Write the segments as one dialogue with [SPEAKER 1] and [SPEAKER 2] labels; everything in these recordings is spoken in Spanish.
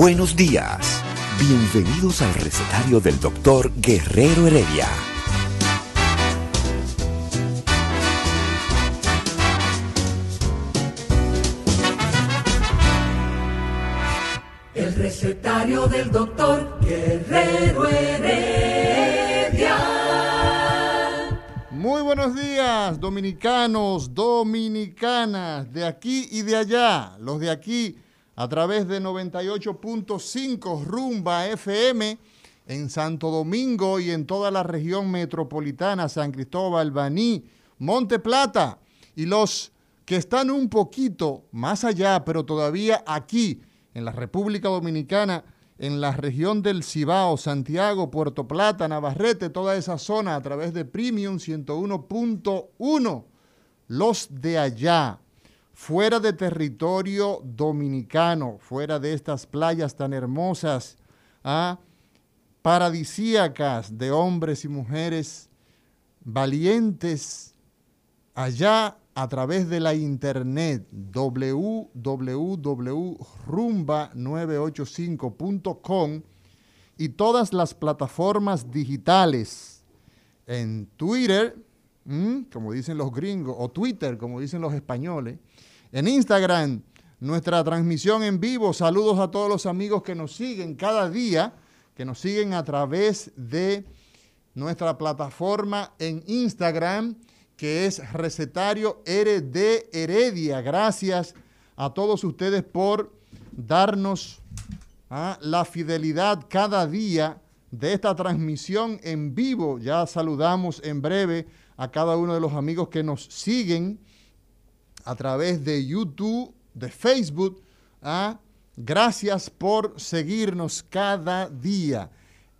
[SPEAKER 1] Buenos días. Bienvenidos al recetario del doctor Guerrero Heredia.
[SPEAKER 2] El recetario del doctor Guerrero Heredia.
[SPEAKER 3] Muy buenos días, dominicanos, dominicanas, de aquí y de allá. Los de aquí a través de 98.5 Rumba FM en Santo Domingo y en toda la región metropolitana, San Cristóbal, Baní, Monte Plata y los que están un poquito más allá, pero todavía aquí en la República Dominicana, en la región del Cibao, Santiago, Puerto Plata, Navarrete, toda esa zona a través de Premium 101.1. Los de allá, fuera de territorio dominicano, fuera de estas playas tan hermosas, ¿ah? paradisíacas de hombres y mujeres valientes, allá a través de la internet www.rumba985.com y todas las plataformas digitales en Twitter, como dicen los gringos, o Twitter, como dicen los españoles, en Instagram, nuestra transmisión en vivo. Saludos a todos los amigos que nos siguen cada día, que nos siguen a través de nuestra plataforma en Instagram, que es Recetario RD Heredia. Gracias a todos ustedes por darnos ¿ah? la fidelidad cada día de esta transmisión en vivo. Ya saludamos en breve a cada uno de los amigos que nos siguen a través de YouTube, de Facebook. ¿ah? Gracias por seguirnos cada día.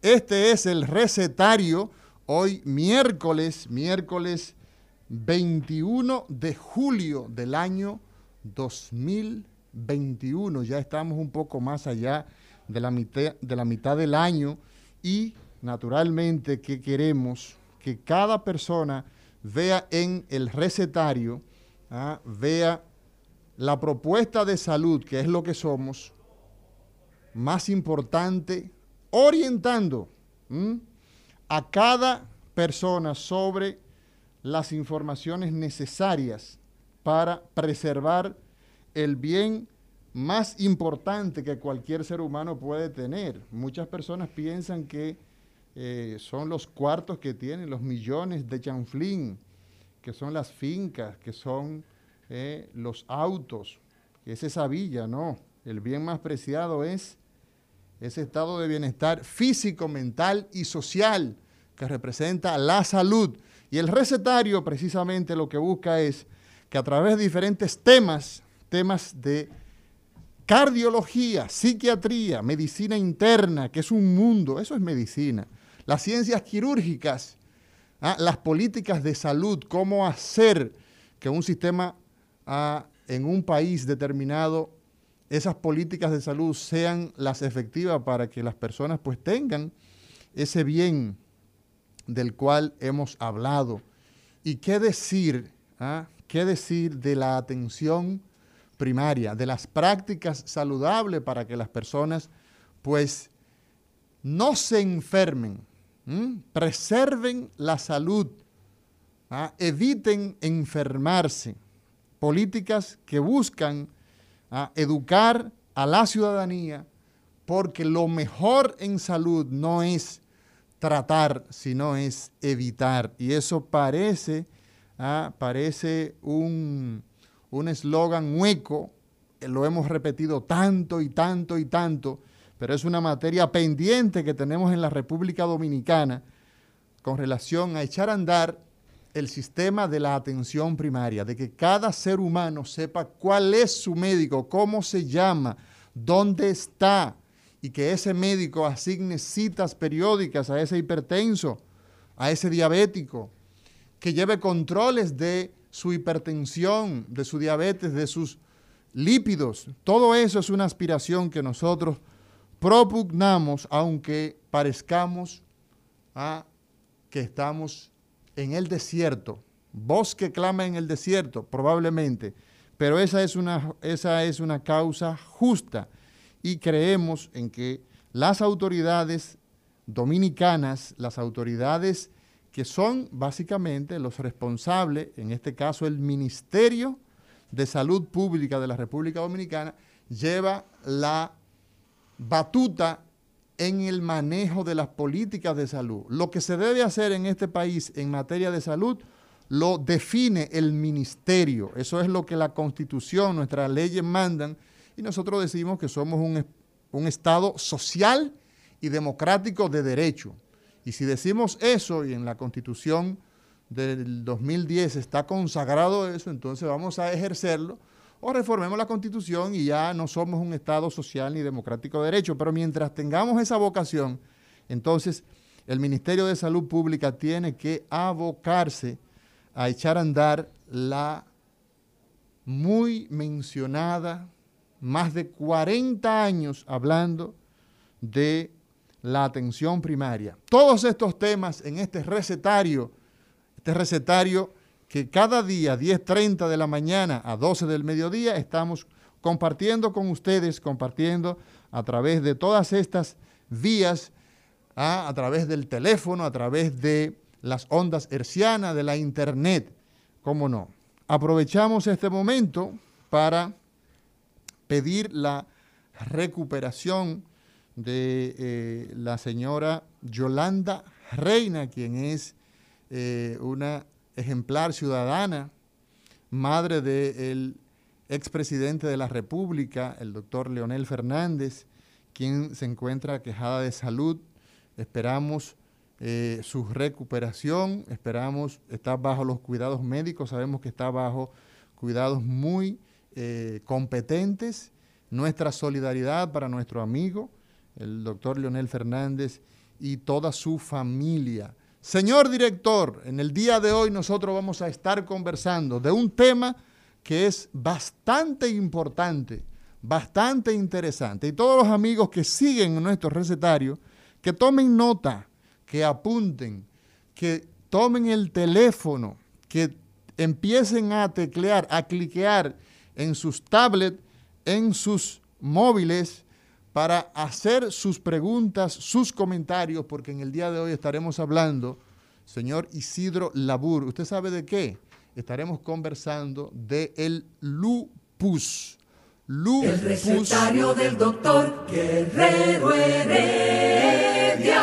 [SPEAKER 3] Este es el recetario, hoy miércoles, miércoles 21 de julio del año 2021. Ya estamos un poco más allá de la mitad, de la mitad del año y naturalmente que queremos que cada persona vea en el recetario ¿ah? vea la propuesta de salud, que es lo que somos, más importante, orientando a cada persona sobre las informaciones necesarias para preservar el bien más importante que cualquier ser humano puede tener. Muchas personas piensan que eh, son los cuartos que tienen, los millones de chanflín, que son las fincas, que son eh, los autos, que es esa villa, no. El bien más preciado es ese estado de bienestar físico, mental y social que representa la salud. Y el recetario precisamente lo que busca es que a través de diferentes temas, temas de cardiología, psiquiatría, medicina interna, que es un mundo, eso es medicina, las ciencias quirúrgicas, ¿ah? las políticas de salud, cómo hacer que un sistema ah, en un país determinado, esas políticas de salud sean las efectivas para que las personas pues tengan ese bien del cual hemos hablado. ¿Y qué decir? ¿ah? ¿Qué decir de la atención primaria, de las prácticas saludables para que las personas pues no se enfermen, preserven la salud, ¿ah? eviten enfermarse. Políticas que buscan ¿ah? educar a la ciudadanía porque lo mejor en salud no es tratar, sino es evitar. Y eso parece, ¿ah? parece un eslogan hueco, lo hemos repetido tanto y tanto y tanto, pero es una materia pendiente que tenemos en la República Dominicana con relación a echar a andar el sistema de la atención primaria, de que cada ser humano sepa cuál es su médico, cómo se llama, dónde está, y que ese médico asigne citas periódicas a ese hipertenso, a ese diabético, que lleve controles de su hipertensión, de su diabetes, de sus lípidos. Todo eso es una aspiración que nosotros propugnamos, aunque parezcamos a que estamos en el desierto. Bosque clama en el desierto, probablemente, pero esa es una, esa es una causa justa y creemos en que las autoridades dominicanas, las autoridades que son básicamente los responsables, en este caso el Ministerio de Salud Pública de la República Dominicana, lleva la batuta en el manejo de las políticas de salud. Lo que se debe hacer en este país en materia de salud lo define el ministerio. Eso es lo que la constitución, nuestras leyes mandan y nosotros decimos que somos un, un Estado social y democrático de derecho. Y si decimos eso y en la constitución del 2010 está consagrado eso, entonces vamos a ejercerlo o reformemos la constitución y ya no somos un Estado social ni democrático de derecho. Pero mientras tengamos esa vocación, entonces el Ministerio de Salud Pública tiene que abocarse a echar a andar la muy mencionada, más de 40 años hablando de la atención primaria. Todos estos temas en este recetario, este recetario que cada día, 10.30 de la mañana a 12 del mediodía, estamos compartiendo con ustedes, compartiendo a través de todas estas vías, a, a través del teléfono, a través de las ondas hercianas, de la internet, cómo no. Aprovechamos este momento para pedir la recuperación de eh, la señora Yolanda Reina, quien es eh, una ejemplar ciudadana, madre del expresidente de la República, el doctor Leonel Fernández, quien se encuentra quejada de salud. Esperamos eh, su recuperación, esperamos, está bajo los cuidados médicos, sabemos que está bajo cuidados muy competentes. Nuestra solidaridad para nuestro amigo el doctor Leonel Fernández y toda su familia. Señor director, en el día de hoy nosotros vamos a estar conversando de un tema que es bastante importante, bastante interesante. Y todos los amigos que siguen nuestro recetario, que tomen nota, que apunten, que tomen el teléfono, que empiecen a teclear, a cliquear en sus tablets, en sus móviles, para hacer sus preguntas, sus comentarios, porque en el día de hoy estaremos hablando, señor Isidro Labur, ¿usted sabe de qué? Estaremos conversando de el lupus.
[SPEAKER 2] lupus. El recetario del doctor Guerrero Heredia.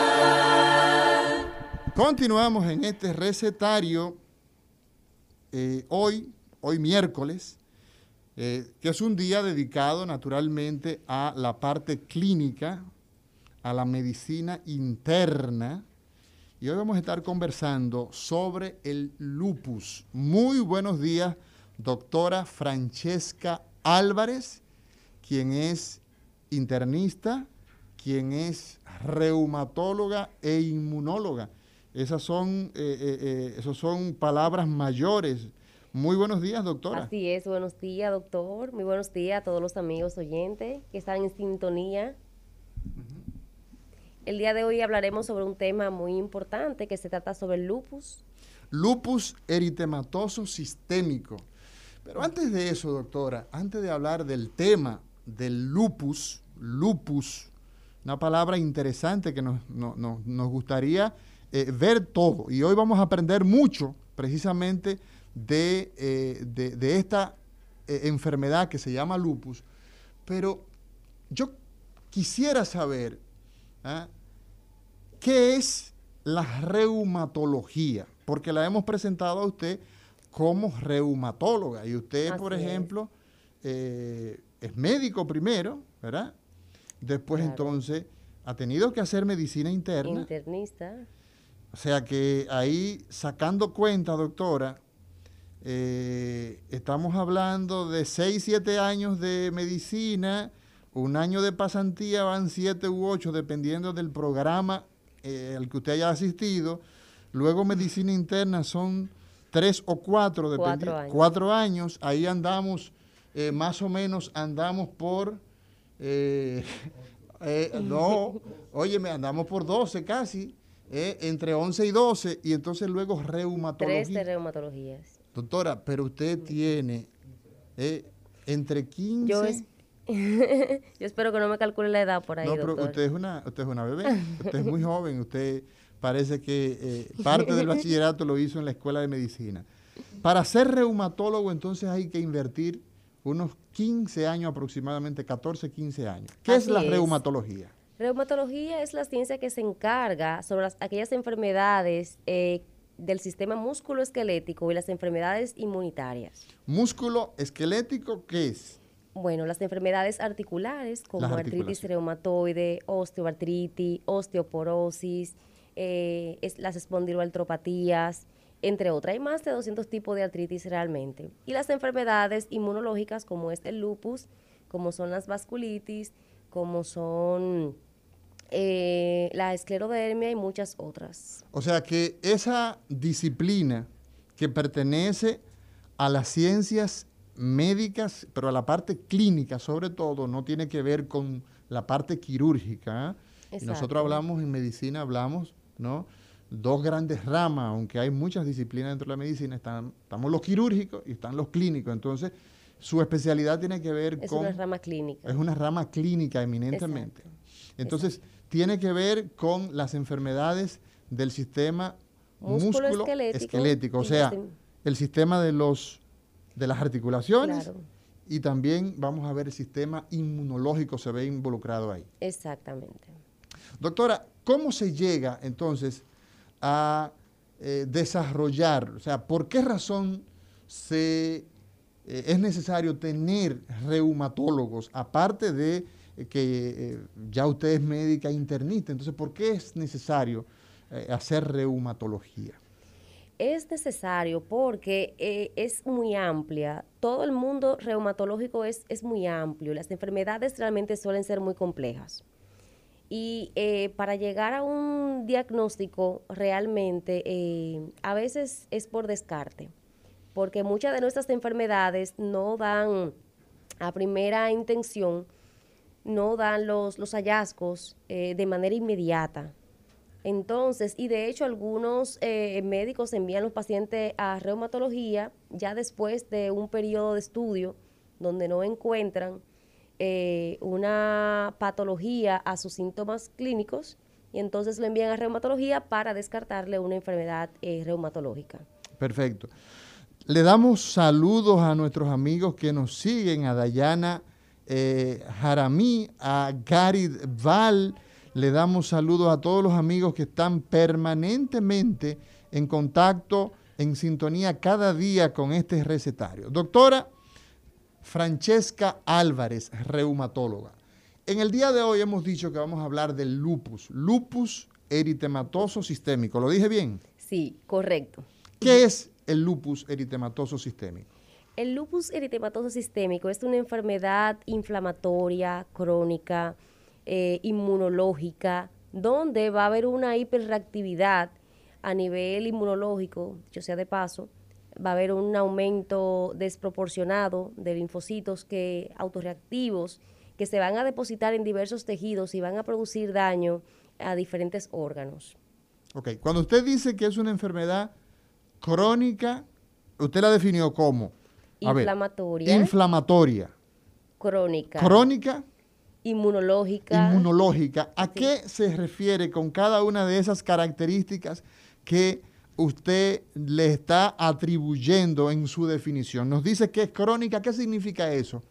[SPEAKER 3] Continuamos en este recetario eh, hoy, hoy miércoles, eh, que es un día dedicado naturalmente a la parte clínica, a la medicina interna. Y hoy vamos a estar conversando sobre el lupus. Muy buenos días, doctora Francesca Álvarez, quien es internista, quien es reumatóloga e inmunóloga esas son, eh, eh, eh, esos son palabras mayores. Muy buenos días, doctora.
[SPEAKER 4] Así es, buenos días, doctor. Muy buenos días a todos los amigos oyentes que están en sintonía. El día de hoy hablaremos sobre un tema muy importante que se trata sobre el lupus.
[SPEAKER 3] Lupus eritematoso sistémico. Pero antes de eso, doctora, antes de hablar del tema del lupus, lupus, una palabra interesante que nos, gustaría eh, ver todo. Y hoy vamos a aprender mucho precisamente de, eh, esta eh, enfermedad que se llama lupus. Pero yo quisiera saber ¿ah? qué es la reumatología, porque la hemos presentado a usted como reumatóloga. Y usted, por ejemplo, es médico primero, ¿verdad? Después entonces ha tenido que hacer medicina interna.
[SPEAKER 4] Internista.
[SPEAKER 3] O sea que ahí sacando cuenta, doctora, eh, estamos hablando de 6, 7 años de medicina, un año de pasantía van 7 u 8 dependiendo del programa eh, al que usted haya asistido. Luego medicina interna son 3 o 4,
[SPEAKER 4] dependiendo.
[SPEAKER 3] Años. Cuatro años. Ahí andamos, eh, más o menos andamos por no, oye, me andamos por 12 casi, eh, entre 11 y 12, y entonces luego reumatología.
[SPEAKER 4] Tres de reumatologías.
[SPEAKER 3] Doctora, pero usted tiene entre 15...
[SPEAKER 4] Yo, espero que no me calcule la edad por ahí, No, pero
[SPEAKER 3] usted es, una, usted es una bebé, usted es muy joven, usted parece que parte del bachillerato lo hizo en la escuela de medicina. Para ser reumatólogo entonces hay que invertir unos 15 años aproximadamente, 14, 15 años. ¿Qué es la reumatología?
[SPEAKER 4] Reumatología es la ciencia que se encarga sobre aquellas enfermedades eh, del sistema músculo-esquelético y las enfermedades inmunitarias.
[SPEAKER 3] ¿Músculo esquelético qué es?
[SPEAKER 4] Bueno, las enfermedades articulares como artritis reumatoide, osteoartritis, osteoporosis, eh, las espondiloartropatías, entre otras. Hay más de 200 tipos de artritis realmente. Y las enfermedades inmunológicas como es el lupus, como son las vasculitis, como son eh, la esclerodermia y muchas otras.
[SPEAKER 3] O sea que esa disciplina que pertenece a las ciencias médicas, pero a la parte clínica sobre todo, no tiene que ver con la parte quirúrgica. ¿eh? Y nosotros hablamos en medicina, hablamos, ¿no? dos grandes ramas, aunque hay muchas disciplinas dentro de la medicina, están, estamos los quirúrgicos y están los clínicos. Entonces, su especialidad tiene que ver con...
[SPEAKER 4] Es una rama clínica.
[SPEAKER 3] Es una rama clínica eminentemente. Entonces, tiene que ver con las enfermedades del sistema músculo, esquelético, o sea, el sistema de los de las articulaciones y también vamos a ver el sistema inmunológico se ve involucrado ahí.
[SPEAKER 4] Exactamente.
[SPEAKER 3] Doctora, ¿cómo se llega entonces a eh, desarrollar? O sea, ¿por qué razón se, eh, es necesario tener reumatólogos, aparte de que ya usted es médica internista? Entonces, ¿por qué es necesario hacer reumatología?
[SPEAKER 4] Es necesario porque es muy amplia. Todo el mundo reumatológico es, es muy amplio. Las enfermedades realmente suelen ser muy complejas. Y eh, para llegar a un diagnóstico realmente, eh, a veces es por descarte, porque muchas de nuestras enfermedades no dan a primera intención, no dan los, los hallazgos eh, de manera inmediata. Entonces, y de hecho algunos médicos envían los pacientes a reumatología ya después de un periodo de estudio donde no encuentran eh, una patología a sus síntomas clínicos y entonces lo envían a reumatología para descartarle una enfermedad eh, reumatológica.
[SPEAKER 3] Perfecto. Le damos saludos a nuestros amigos que nos siguen, a Dayana eh, Jaramí, a Gary Val. Le damos saludos a todos los amigos que están permanentemente en contacto, en sintonía cada día con este recetario. Doctora, Francesca Álvarez, reumatóloga. En el día de hoy hemos dicho que vamos a hablar del lupus, lupus eritematoso sistémico. ¿Lo dije bien?
[SPEAKER 4] Sí, correcto.
[SPEAKER 3] ¿Qué es el lupus eritematoso sistémico?
[SPEAKER 4] El lupus eritematoso sistémico es una enfermedad inflamatoria, crónica, eh, inmunológica, donde va a haber una hiperreactividad a nivel inmunológico, yo sea de paso, va a haber un aumento desproporcionado de linfocitos que autorreactivos que se van a depositar en diversos tejidos y van a producir daño a diferentes órganos.
[SPEAKER 3] Ok, cuando usted dice que es una enfermedad crónica, usted la definió como
[SPEAKER 4] inflamatoria.
[SPEAKER 3] inflamatoria.
[SPEAKER 4] Crónica.
[SPEAKER 3] Crónica.
[SPEAKER 4] Inmunológica.
[SPEAKER 3] Inmunológica. ¿A qué se refiere con cada una de esas características que usted le está atribuyendo en su definición? Nos dice que es crónica. ¿Qué significa eso?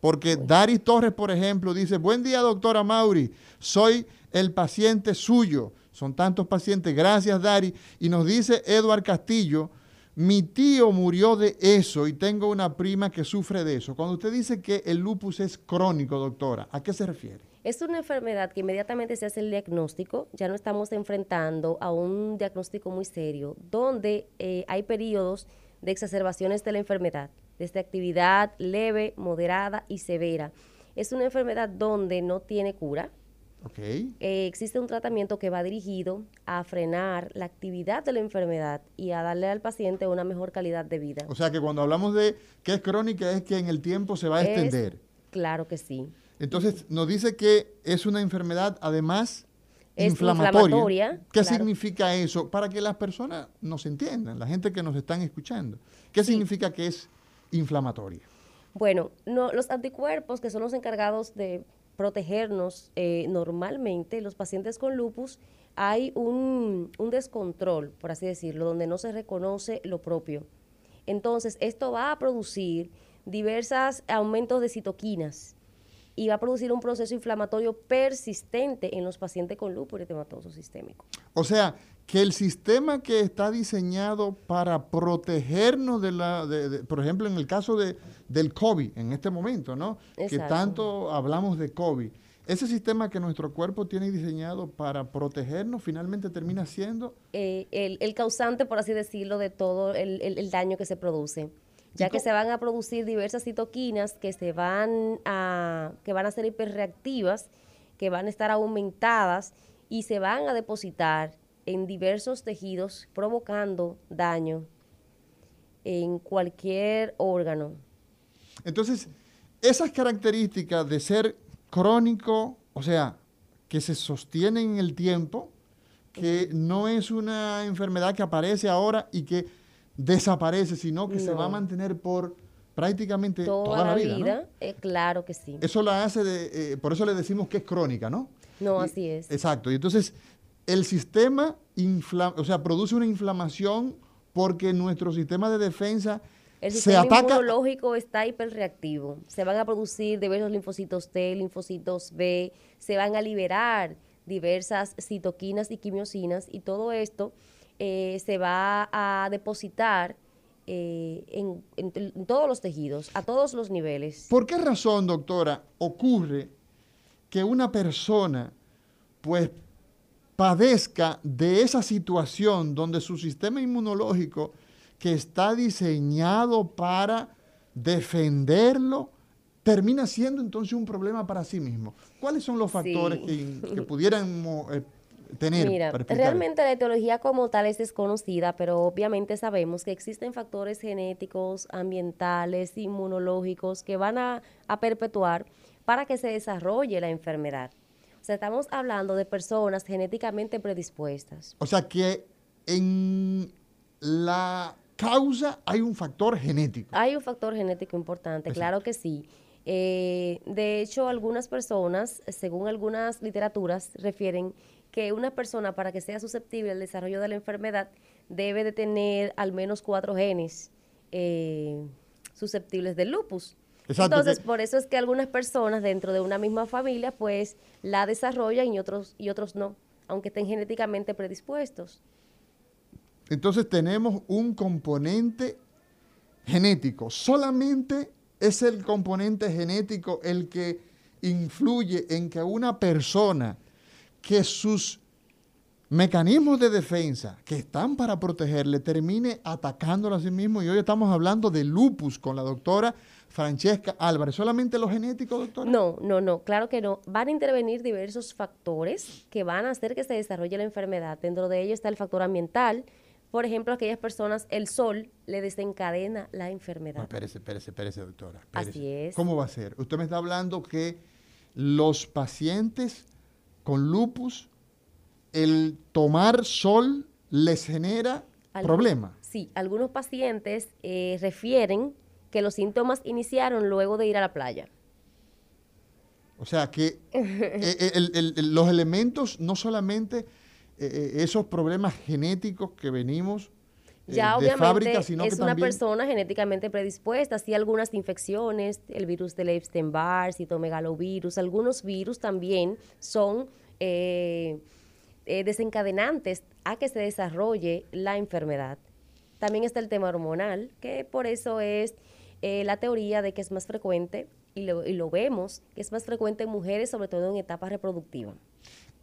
[SPEAKER 3] Porque Dari Torres, por ejemplo, dice, buen día, doctora Mauri, soy el paciente suyo. Son tantos pacientes, gracias Dari. Y nos dice Eduard Castillo, mi tío murió de eso y tengo una prima que sufre de eso. Cuando usted dice que el lupus es crónico, doctora, ¿a qué se refiere?
[SPEAKER 4] Es una enfermedad que inmediatamente se hace el diagnóstico, ya no estamos enfrentando a un diagnóstico muy serio, donde eh, hay periodos de exacerbaciones de la enfermedad, desde actividad leve, moderada y severa. Es una enfermedad donde no tiene cura, eh, existe un tratamiento que va dirigido a frenar la actividad de la enfermedad y a darle al paciente una mejor calidad de vida.
[SPEAKER 3] O sea que cuando hablamos de que es crónica es que en el tiempo se va a extender.
[SPEAKER 4] Claro que sí.
[SPEAKER 3] Entonces nos dice que es una enfermedad además inflamatoria. ¿Qué significa eso? Para que las personas nos entiendan, la gente que nos están escuchando. ¿Qué significa que es inflamatoria?
[SPEAKER 4] Bueno, no, los anticuerpos que son los encargados de protegernos eh, normalmente, los pacientes con lupus, hay un, un, descontrol, por así decirlo, donde no se reconoce lo propio. Entonces, esto va a producir diversos aumentos de citoquinas y va a producir un proceso inflamatorio persistente en los pacientes con lupus eritematoso sistémico.
[SPEAKER 3] O sea, que el sistema que está diseñado para protegernos de la, por ejemplo, en el caso de, del COVID, en este momento, ¿no? Que tanto hablamos de COVID. Ese sistema que nuestro cuerpo tiene diseñado para protegernos finalmente termina siendo...
[SPEAKER 4] Eh, el, causante, por así decirlo, de todo el, daño que se produce. Ya que se van a producir diversas citoquinas que, se van a, que van a ser hiperreactivas, que van a estar aumentadas y se van a depositar en diversos tejidos, provocando daño en cualquier órgano.
[SPEAKER 3] Entonces, esas características de ser crónico, o sea, que se sostiene en el tiempo, que no es una enfermedad que aparece ahora y que desaparece, sino que se va a mantener por prácticamente toda, la vida.
[SPEAKER 4] Eh, claro que sí.
[SPEAKER 3] Eso la hace, de, eh, por eso le decimos que es crónica, ¿no?
[SPEAKER 4] No, así es.
[SPEAKER 3] Exacto. Y entonces, el sistema o sea, produce una inflamación porque nuestro sistema de defensa
[SPEAKER 4] el sistema se ataca. inmunológico está hiperreactivo. Se van a producir diversos linfocitos T, linfocitos B, se van a liberar diversas citoquinas y quimiosinas y todo esto eh, se va a depositar eh, en, en, todos los tejidos, a todos los niveles.
[SPEAKER 3] ¿Por qué razón, doctora, ocurre que una persona pues padezca de esa situación donde su sistema inmunológico, que está diseñado para defenderlo, termina siendo entonces un problema para sí mismo. ¿Cuáles son los factores que, pudieran eh, tener?
[SPEAKER 4] Mira, realmente la etiología como tal es desconocida, pero obviamente sabemos que existen factores genéticos, ambientales, inmunológicos que van a perpetuar para que se desarrolle la enfermedad sea, estamos hablando de personas genéticamente predispuestas.
[SPEAKER 3] O sea que en la causa hay un factor genético.
[SPEAKER 4] Hay un factor genético importante, claro que sí. Eh, de hecho, algunas personas, según algunas literaturas, refieren que una persona para que sea susceptible al desarrollo de la enfermedad debe de tener al menos cuatro genes eh, susceptibles del lupus. Entonces, por eso es que algunas personas dentro de una misma familia, pues, la desarrollan y otros, y otros no, aunque estén genéticamente predispuestos.
[SPEAKER 3] Entonces tenemos un componente genético. Solamente es el componente genético el que influye en que una persona que sus mecanismos de defensa que están para protegerle termine atacándolo a sí mismo. Y hoy estamos hablando de lupus con la doctora Francesca Álvarez. ¿Solamente lo genético, doctora?
[SPEAKER 4] No, no, no, claro que no. Van a intervenir diversos factores que van a hacer que se desarrolle la enfermedad. Dentro de ello está el factor ambiental. Por ejemplo, aquellas personas, el sol le desencadena la enfermedad.
[SPEAKER 3] espérese, espérese, espérese, doctora.
[SPEAKER 4] Así es.
[SPEAKER 3] ¿Cómo va a ser? Usted me está hablando que los pacientes con lupus, el tomar sol les genera problemas.
[SPEAKER 4] Sí, algunos pacientes eh, refieren que los síntomas iniciaron luego de ir a la playa.
[SPEAKER 3] O sea que eh, eh, los elementos, no solamente eh, esos problemas genéticos que venimos
[SPEAKER 4] ya de fábrica, sino es una persona genéticamente predispuesta, sí algunas infecciones, el virus del Epstein-Barr, citomegalovirus, algunos virus también son desencadenantes a que se desarrolle la enfermedad. También está el tema hormonal, que por eso es la teoría de que es más frecuente y lo, vemos, que es más frecuente en mujeres, sobre todo en etapas reproductivas.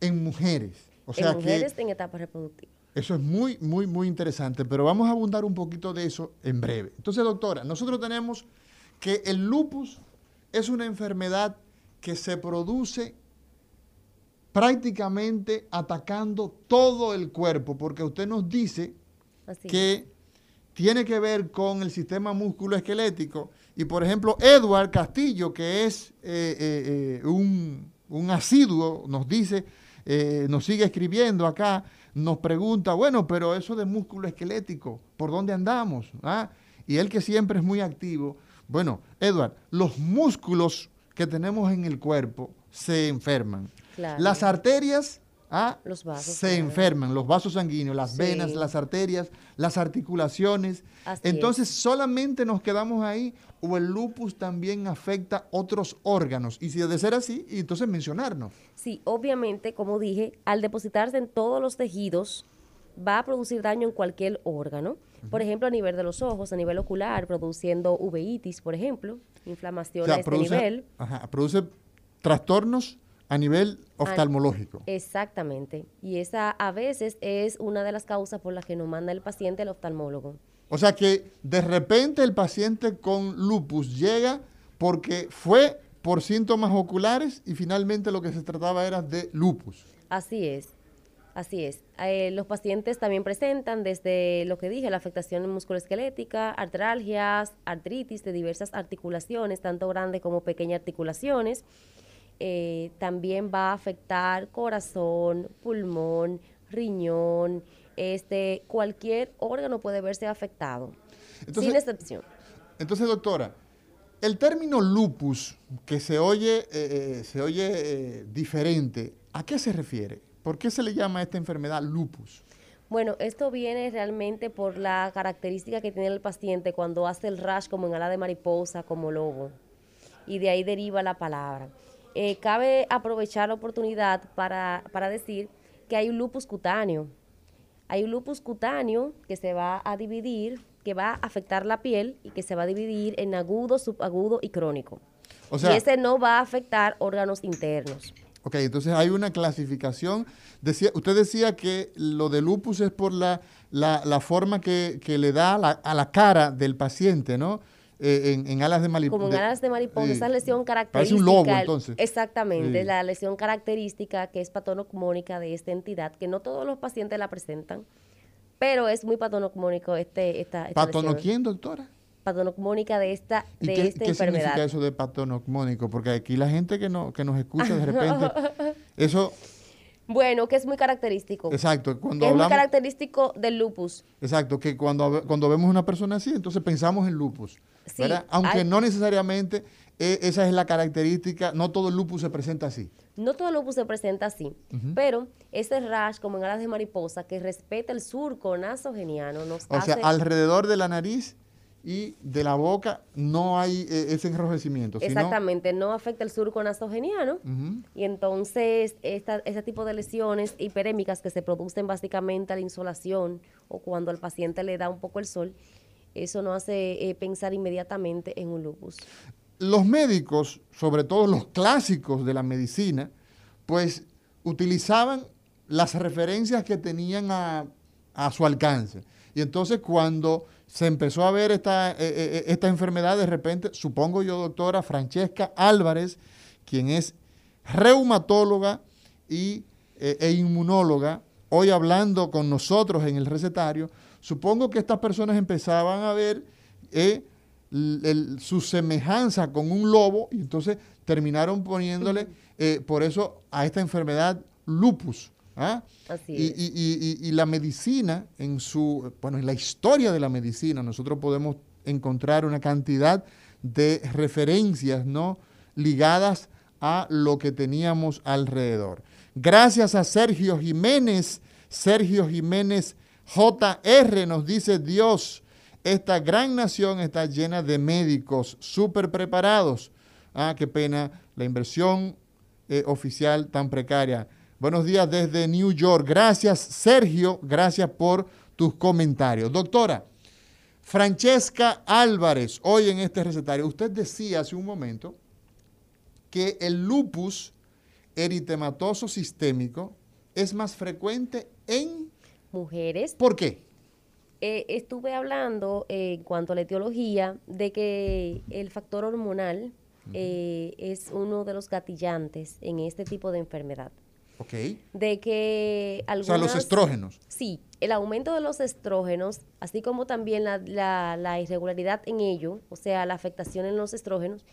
[SPEAKER 3] En mujeres. O sea
[SPEAKER 4] en mujeres en etapas reproductivas.
[SPEAKER 3] Eso es muy, muy, muy interesante, pero vamos a abundar un poquito de eso en breve. Entonces, doctora, nosotros tenemos que el lupus es una enfermedad que se produce prácticamente atacando todo el cuerpo, porque usted nos dice que tiene que ver con el sistema musculoesquelético y por ejemplo, Edward Castillo, que es eh, eh, eh, un, un, asiduo, nos dice, nos sigue escribiendo acá, nos pregunta, bueno, pero eso de músculo esquelético, ¿por dónde andamos? ¿Ah? Y él que siempre es muy activo. Bueno, Edward, los músculos que tenemos en el cuerpo se enferman. Las arterias ¿ah?
[SPEAKER 4] los vasos,
[SPEAKER 3] se enferman, los vasos sanguíneos, las venas, las arterias, las articulaciones. Entonces, solamente nos quedamos ahí o el lupus también afecta otros órganos. Y si de ser así, entonces mencionarnos.
[SPEAKER 4] Sí, obviamente, como dije, al depositarse en todos los tejidos, va a producir daño en cualquier órgano. Por ejemplo, a nivel de los ojos, a nivel ocular, produciendo uveitis, por ejemplo, inflamación a este nivel.
[SPEAKER 3] Ajá, produce trastornos a nivel oftalmológico.
[SPEAKER 4] exactamente. Y esa a veces es una de las causas por las que nos manda el paciente al oftalmólogo.
[SPEAKER 3] O sea que de repente el paciente con lupus llega porque fue por síntomas oculares y finalmente lo que se trataba era de lupus.
[SPEAKER 4] Así es. Así es. Eh, los pacientes también presentan desde lo que dije, la afectación musculoesquelética, artralgias, artritis de diversas articulaciones, tanto grandes como pequeñas articulaciones. Eh, también va a afectar corazón, pulmón, riñón, este, cualquier órgano puede verse afectado, sin excepción.
[SPEAKER 3] Entonces, doctora, el término lupus, que se oye, eh, eh, se oye diferente, ¿a qué se refiere? ¿Por qué se le llama a esta enfermedad lupus?
[SPEAKER 4] Bueno, esto viene realmente por la característica que tiene el paciente cuando hace el rash como en ala de mariposa, como lobo. Y de ahí deriva la palabra. Eh, cabe aprovechar la oportunidad para, decir que hay un lupus cutáneo. Hay un lupus cutáneo que se va a dividir, que va a afectar la piel y que se va a dividir en agudo, subagudo y crónico. y ese no va a afectar órganos internos.
[SPEAKER 3] Ok, entonces hay una clasificación. Decía, usted decía que lo de lupus es por la, la, forma que, le da a la cara del paciente, ¿no? Eh, en, alas de mariposa.
[SPEAKER 4] Como en alas de mariposa, esa lesión característica.
[SPEAKER 3] Parece un lobo, entonces.
[SPEAKER 4] Exactamente, la lesión característica que es patonocmónica de esta entidad, que no todos los pacientes la presentan, pero es muy patonocmónico este, esta, esta
[SPEAKER 3] ¿Patono quién, doctora?
[SPEAKER 4] Patonocmónica de esta, de qué, esta
[SPEAKER 3] ¿qué
[SPEAKER 4] enfermedad.
[SPEAKER 3] significa eso de patonocmónico? Porque aquí la gente que, no, que nos escucha de repente, eso
[SPEAKER 4] bueno, que es muy característico.
[SPEAKER 3] Exacto.
[SPEAKER 4] Cuando es muy característico del lupus.
[SPEAKER 3] Exacto, que cuando, cuando vemos una persona así, entonces pensamos en lupus. Sí, Aunque no necesariamente e, esa es la característica, no todo el lupus se presenta así.
[SPEAKER 4] No todo el lupus se presenta así, pero ese rash, como en alas de mariposa, que respeta el surco nasogeniano, nos
[SPEAKER 3] O sea, alrededor de la nariz y de la boca no hay eh, ese enrojecimiento.
[SPEAKER 4] Exactamente, no afecta el surco nasogeniano y entonces esta, ese tipo de lesiones hiperémicas que se producen básicamente a la insolación o cuando al paciente le da un poco el sol, eso no hace eh, pensar inmediatamente en un lupus.
[SPEAKER 3] Los médicos, sobre todo los clásicos de la medicina, pues utilizaban las referencias que tenían a, a su alcance. Y entonces cuando se empezó a ver esta, eh, eh, esta enfermedad de repente, supongo yo, doctora Francesca Álvarez, quien es reumatóloga y, e inmunóloga, hoy hablando con nosotros en el recetario, supongo que estas personas empezaban a ver su semejanza con un lobo y entonces terminaron poniéndole, por eso, a esta enfermedad lupus. ¿Ah? y, la medicina, en su, bueno, en la historia de la medicina, nosotros podemos encontrar una cantidad de referencias, ¿no? Ligadas a lo que teníamos alrededor. Gracias a Sergio Jiménez, Sergio Jiménez JR nos dice Dios, esta gran nación está llena de médicos súper preparados. Ah, qué pena la inversión eh, oficial tan precaria. Buenos días desde New York. Gracias, Sergio. Gracias por tus comentarios. Doctora, Francesca Álvarez, hoy en este recetario, usted decía hace un momento que el lupus eritematoso sistémico es más frecuente en
[SPEAKER 4] mujeres.
[SPEAKER 3] ¿Por qué?
[SPEAKER 4] Eh, estuve hablando eh, en cuanto a la etiología de que el factor hormonal eh, es uno de los gatillantes en este tipo de enfermedad.
[SPEAKER 3] Ok.
[SPEAKER 4] De que algunos...
[SPEAKER 3] O sea, los estrógenos.
[SPEAKER 4] Sí, el aumento de los estrógenos, así como también la, irregularidad en ello, o sea, la afectación en los estrógenos,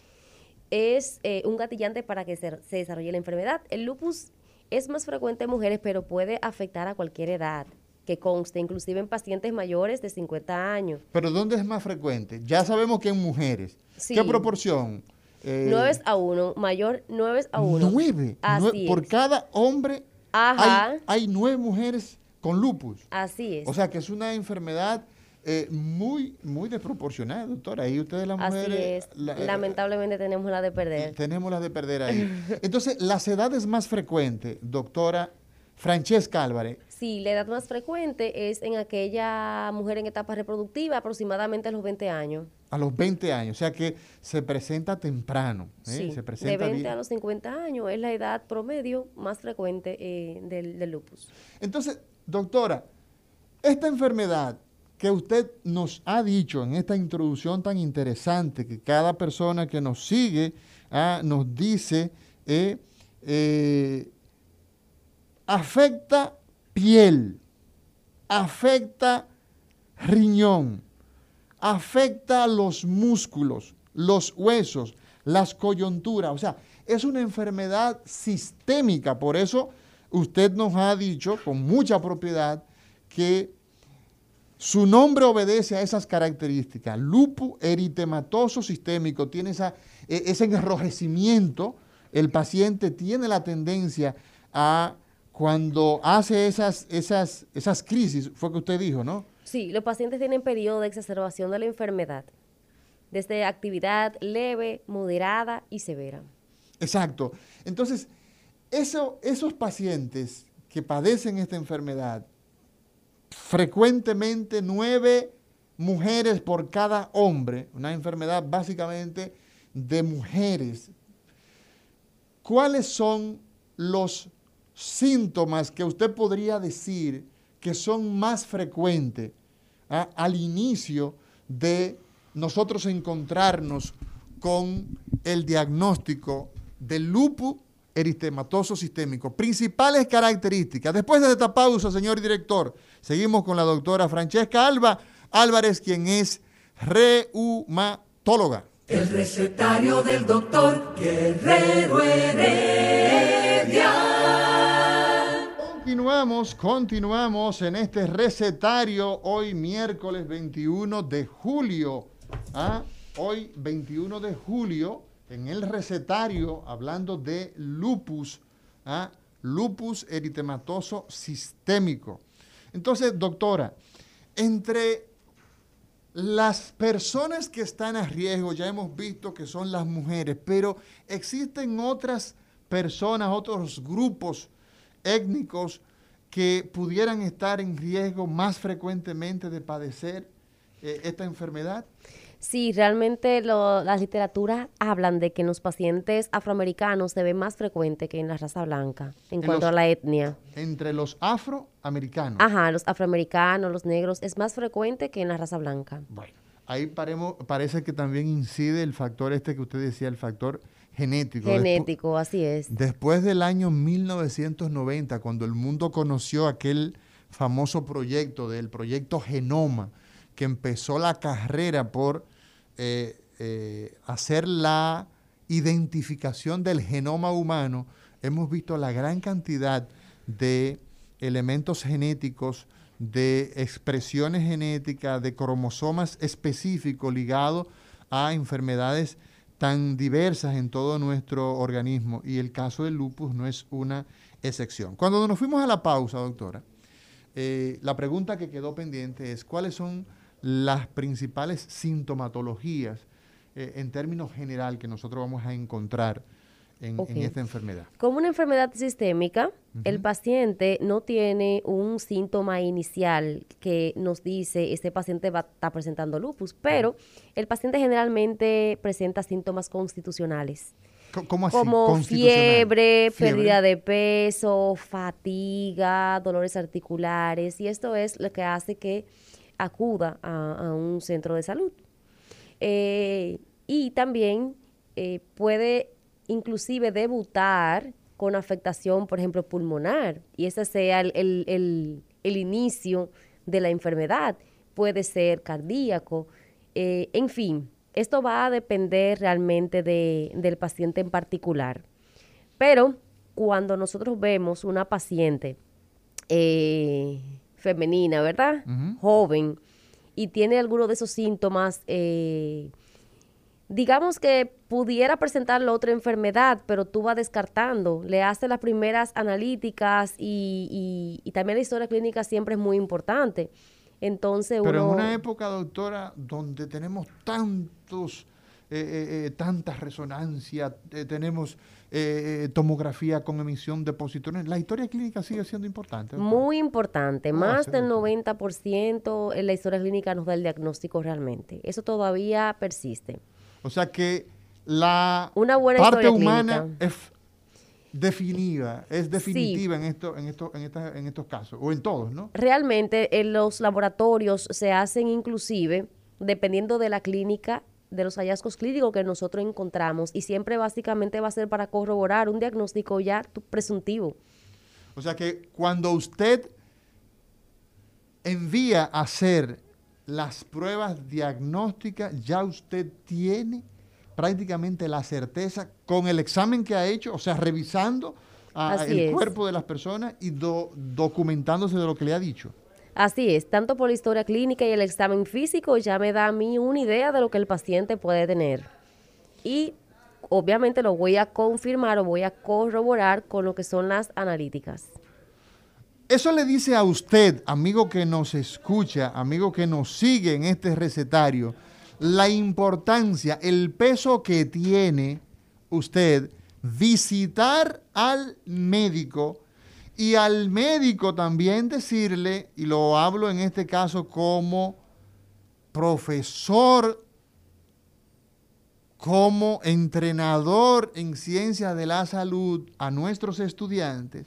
[SPEAKER 4] es eh, un gatillante para que se, se desarrolle la enfermedad. El lupus es más frecuente en mujeres, pero puede afectar a cualquier edad que conste, inclusive en pacientes mayores de 50 años.
[SPEAKER 3] ¿Pero dónde es más frecuente? Ya sabemos que en mujeres. ¿Qué proporción?
[SPEAKER 4] 9 eh, a 1, mayor 9 a 1.
[SPEAKER 3] 9. por cada hombre Hay, hay 9 mujeres con lupus.
[SPEAKER 4] Así es.
[SPEAKER 3] O sea que es una enfermedad eh, muy, muy desproporcionada, doctora. Ahí ustedes las mujeres...
[SPEAKER 4] Así es. Eh, Lamentablemente tenemos la de perder.
[SPEAKER 3] Tenemos la de perder ahí. Entonces, las edades más frecuentes, doctora Francesca Álvarez,
[SPEAKER 4] Sí, la edad más frecuente es en aquella mujer en etapa reproductiva, aproximadamente a los 20 años.
[SPEAKER 3] A los 20 años, o sea que se presenta temprano.
[SPEAKER 4] ¿eh? Sí, se presenta de 20 a los 50 años es la edad promedio más frecuente eh, del, del lupus.
[SPEAKER 3] Entonces, doctora, esta enfermedad que usted nos ha dicho en esta introducción tan interesante, que cada persona que nos sigue ah, nos dice, eh, afecta piel, afecta riñón, afecta los músculos, los huesos, las coyunturas. O sea, es una enfermedad sistémica. Por eso usted nos ha dicho con mucha propiedad que su nombre obedece a esas características. Lupus eritematoso sistémico tiene esa, e, ese enrojecimiento. El paciente tiene la tendencia a cuando hace esas, esas, esas crisis, fue que usted dijo, ¿no?
[SPEAKER 4] Sí, los pacientes tienen periodo de exacerbación de la enfermedad, desde actividad leve, moderada y severa.
[SPEAKER 3] Exacto. Entonces, eso, esos pacientes que padecen esta enfermedad, frecuentemente nueve mujeres por cada hombre, una enfermedad básicamente de mujeres, ¿cuáles son los síntomas que usted podría decir que son más frecuentes ¿ah? al inicio de nosotros encontrarnos con el diagnóstico del lupus eritematoso sistémico. Principales características. Después de esta pausa, señor director, seguimos con la doctora Francesca Alba Álvarez, quien es reumatóloga.
[SPEAKER 2] El recetario del doctor Guerrero Heredia.
[SPEAKER 3] Continuamos, continuamos en este recetario hoy miércoles 21 de julio. ¿ah? Hoy 21 de julio en el recetario hablando de lupus, ¿ah? lupus eritematoso sistémico. Entonces, doctora, entre las personas que están a riesgo, ya hemos visto que son las mujeres, pero existen otras personas, otros grupos étnicos que pudieran estar en riesgo más frecuentemente de padecer eh, esta enfermedad?
[SPEAKER 4] Sí, realmente las literaturas hablan de que en los pacientes afroamericanos se ve más frecuente que en la raza blanca en, cuanto a la etnia.
[SPEAKER 3] Entre los afroamericanos.
[SPEAKER 4] Ajá, los afroamericanos, los negros, es más frecuente que en la raza blanca.
[SPEAKER 3] Bueno, ahí paremos, parece que también incide el factor este que usted decía, el factor genético.
[SPEAKER 4] Genético, así es.
[SPEAKER 3] Después del año 1990, cuando el mundo conoció aquel famoso proyecto del proyecto Genoma, que empezó la carrera por eh, eh, hacer la identificación del genoma humano, hemos visto la gran cantidad de elementos genéticos, de expresiones genéticas, de cromosomas específicos ligados a enfermedades tan diversas en todo nuestro organismo y el caso del lupus no es una excepción. Cuando nos fuimos a la pausa, doctora, eh, la pregunta que quedó pendiente es cuáles son las principales sintomatologías eh, en términos general que nosotros vamos a encontrar en, esta enfermedad.
[SPEAKER 4] Como una enfermedad sistémica, el paciente no tiene un síntoma inicial que nos dice este paciente va, está presentando lupus, pero el paciente generalmente presenta síntomas constitucionales.
[SPEAKER 3] ¿Cómo así?
[SPEAKER 4] Como fiebre, pérdida de peso, fatiga, dolores articulares, y esto es lo que hace que acuda a, un centro de salud. Eh, y también eh, puede inclusive debutar con afectación, por ejemplo, pulmonar, y ese sea el, inicio de la enfermedad. Puede ser cardíaco, eh, en fin, esto va a depender realmente del paciente en particular. Pero cuando nosotros vemos una paciente eh, femenina, ¿verdad? Joven, y tiene alguno de esos síntomas eh, digamos que pudiera presentar la otra enfermedad, pero tú vas descartando, le hace las primeras analíticas y, también la historia clínica siempre es muy importante. Entonces
[SPEAKER 3] Pero en una época, doctora, donde tenemos tantos, eh, eh, eh tantas resonancias, eh, tenemos tomografía con emisión de positrones, la historia clínica sigue siendo importante.
[SPEAKER 4] Muy importante, más del 90% en la historia clínica nos da el diagnóstico realmente. Eso todavía persiste.
[SPEAKER 3] O sea que la parte humana es definida, es definitiva en, esto, en, esto, en, en estos casos, o en todos, ¿no?
[SPEAKER 4] Realmente en los laboratorios se hacen inclusive, dependiendo de la clínica, de los hallazgos clínicos que nosotros encontramos, y siempre básicamente va a ser para corroborar un diagnóstico ya presuntivo.
[SPEAKER 3] O sea que cuando usted envía a hacer las pruebas diagnósticas ya usted tiene prácticamente la certeza con el examen que ha hecho, o sea, revisando el cuerpo de las personas y documentándose de lo que le ha dicho.
[SPEAKER 4] Así es, tanto por la historia clínica y el examen físico ya me da a mí una idea de lo que el paciente puede tener. Y obviamente lo voy a confirmar o voy a corroborar con lo que son las analíticas.
[SPEAKER 3] Eso le dice a usted, amigo que nos escucha, amigo que nos sigue en este recetario, la importancia, el peso que tiene usted visitar al médico y al médico también decirle, y lo hablo en este caso como profesor, como entrenador en ciencia de la salud a nuestros estudiantes,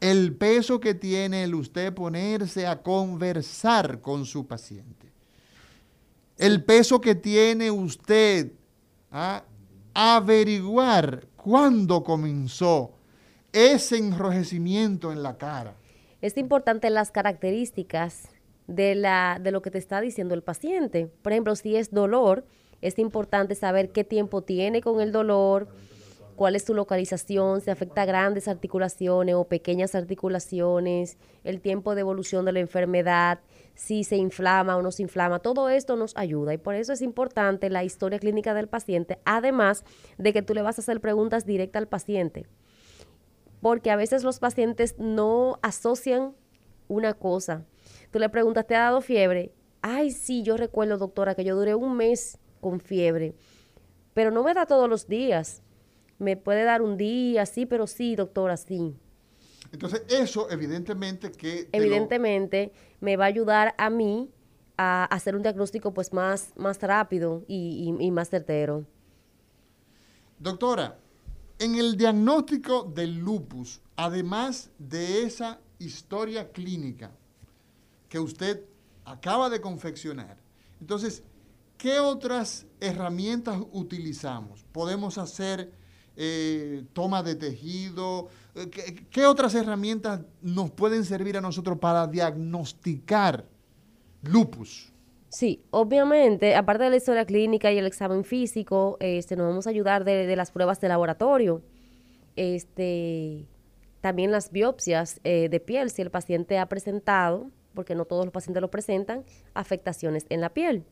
[SPEAKER 3] el peso que tiene el usted ponerse a conversar con su paciente. El peso que tiene usted a averiguar cuándo comenzó ese enrojecimiento en la cara.
[SPEAKER 4] Es importante las características de, la, de lo que te está diciendo el paciente. Por ejemplo, si es dolor, es importante saber qué tiempo tiene con el dolor, cuál es su localización, si afecta a grandes articulaciones o pequeñas articulaciones, el tiempo de evolución de la enfermedad, si se inflama o no se inflama, todo esto nos ayuda y por eso es importante la historia clínica del paciente, además de que tú le vas a hacer preguntas directas al paciente, porque a veces los pacientes no asocian una cosa. Tú le preguntas, ¿te ha dado fiebre? Ay, sí, yo recuerdo, doctora, que yo duré un mes con fiebre, pero no me da todos los días me puede dar un día, sí, pero sí, doctora, sí.
[SPEAKER 3] Entonces, eso evidentemente que...
[SPEAKER 4] Evidentemente me va a ayudar a mí a hacer un diagnóstico pues más, más rápido y, y más certero.
[SPEAKER 3] Doctora, en el diagnóstico del lupus, además de esa historia clínica que usted acaba de confeccionar, entonces, ¿qué otras herramientas utilizamos? Podemos hacer eh, toma de tejido. Eh, ¿Qué, otras herramientas nos pueden servir a nosotros para diagnosticar lupus?
[SPEAKER 4] Sí, obviamente, aparte de la historia clínica y el examen físico, este, nos vamos a ayudar de, las pruebas de laboratorio. Este, también las biopsias eh, de piel, si el paciente ha presentado, porque no todos los pacientes lo presentan, afectaciones en la piel.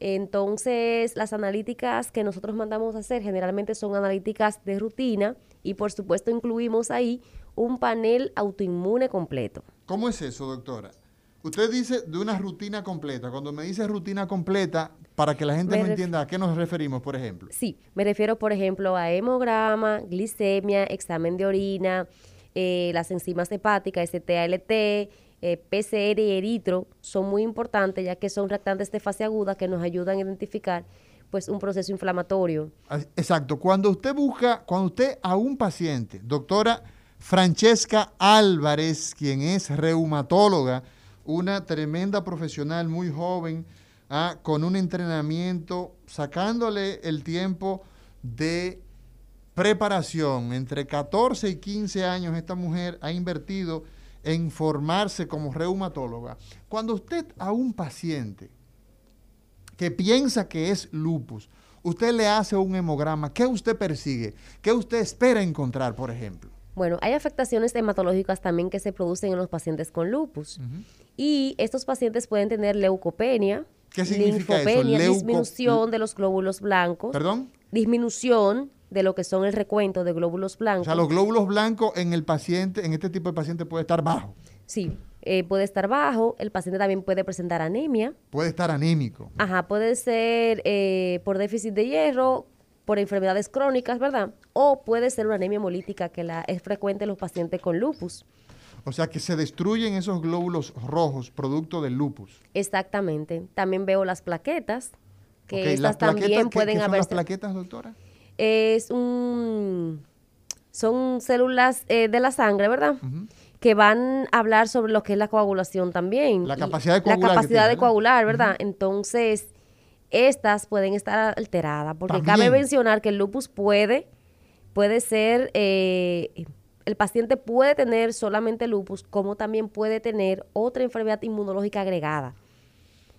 [SPEAKER 4] Entonces, las analíticas que nosotros mandamos a hacer generalmente son analíticas de rutina y por supuesto incluimos ahí un panel autoinmune completo.
[SPEAKER 3] ¿Cómo es eso, doctora? Usted dice de una rutina completa. Cuando me dice rutina completa, para que la gente no entienda a qué nos referimos, por ejemplo.
[SPEAKER 4] Sí, me refiero, por ejemplo, a hemograma, glicemia, examen de orina, eh, las enzimas hepáticas, STALT, eh, PCR y eritro son muy importantes ya que son reactantes de fase aguda que nos ayudan a identificar pues un proceso inflamatorio.
[SPEAKER 3] Exacto. Cuando usted busca, cuando usted a un paciente, doctora Francesca Álvarez, quien es reumatóloga, una tremenda profesional muy joven, ah, con un entrenamiento, sacándole el tiempo de preparación. Entre 14 y 15 años esta mujer ha invertido en formarse como reumatóloga, cuando usted a un paciente que piensa que es lupus, usted le hace un hemograma, ¿qué usted persigue? ¿Qué usted espera encontrar, por ejemplo?
[SPEAKER 4] Bueno, hay afectaciones hematológicas también que se producen en los pacientes con lupus. Y estos pacientes pueden tener leucopenia,
[SPEAKER 3] ¿Qué significa linfopenia,
[SPEAKER 4] disminución de los glóbulos blancos.
[SPEAKER 3] ¿Perdón?
[SPEAKER 4] Disminución de lo que son el recuento de glóbulos blancos. O
[SPEAKER 3] sea, los glóbulos blancos en el paciente, en este tipo de paciente puede estar bajo.
[SPEAKER 4] Sí, eh, puede estar bajo, el paciente también puede presentar anemia.
[SPEAKER 3] Puede estar anémico.
[SPEAKER 4] Ajá, puede ser eh, por déficit de hierro, por enfermedades crónicas, ¿verdad? O puede ser una anemia hemolítica que la, es frecuente en los pacientes con lupus.
[SPEAKER 3] O sea que se destruyen esos glóbulos rojos producto del lupus.
[SPEAKER 4] Exactamente. También veo las plaquetas, que estas también pueden haber.
[SPEAKER 3] las plaquetas, doctora?
[SPEAKER 4] Es un, son células eh, de la sangre, ¿verdad? Que van a hablar sobre lo que es la coagulación también.
[SPEAKER 3] La capacidad de coagular.
[SPEAKER 4] La capacidad de coagular, ¿verdad? Entonces, estas pueden estar alteradas, porque cabe mencionar que el lupus puede, puede ser, eh, el paciente puede tener solamente lupus, como también puede tener otra enfermedad inmunológica agregada.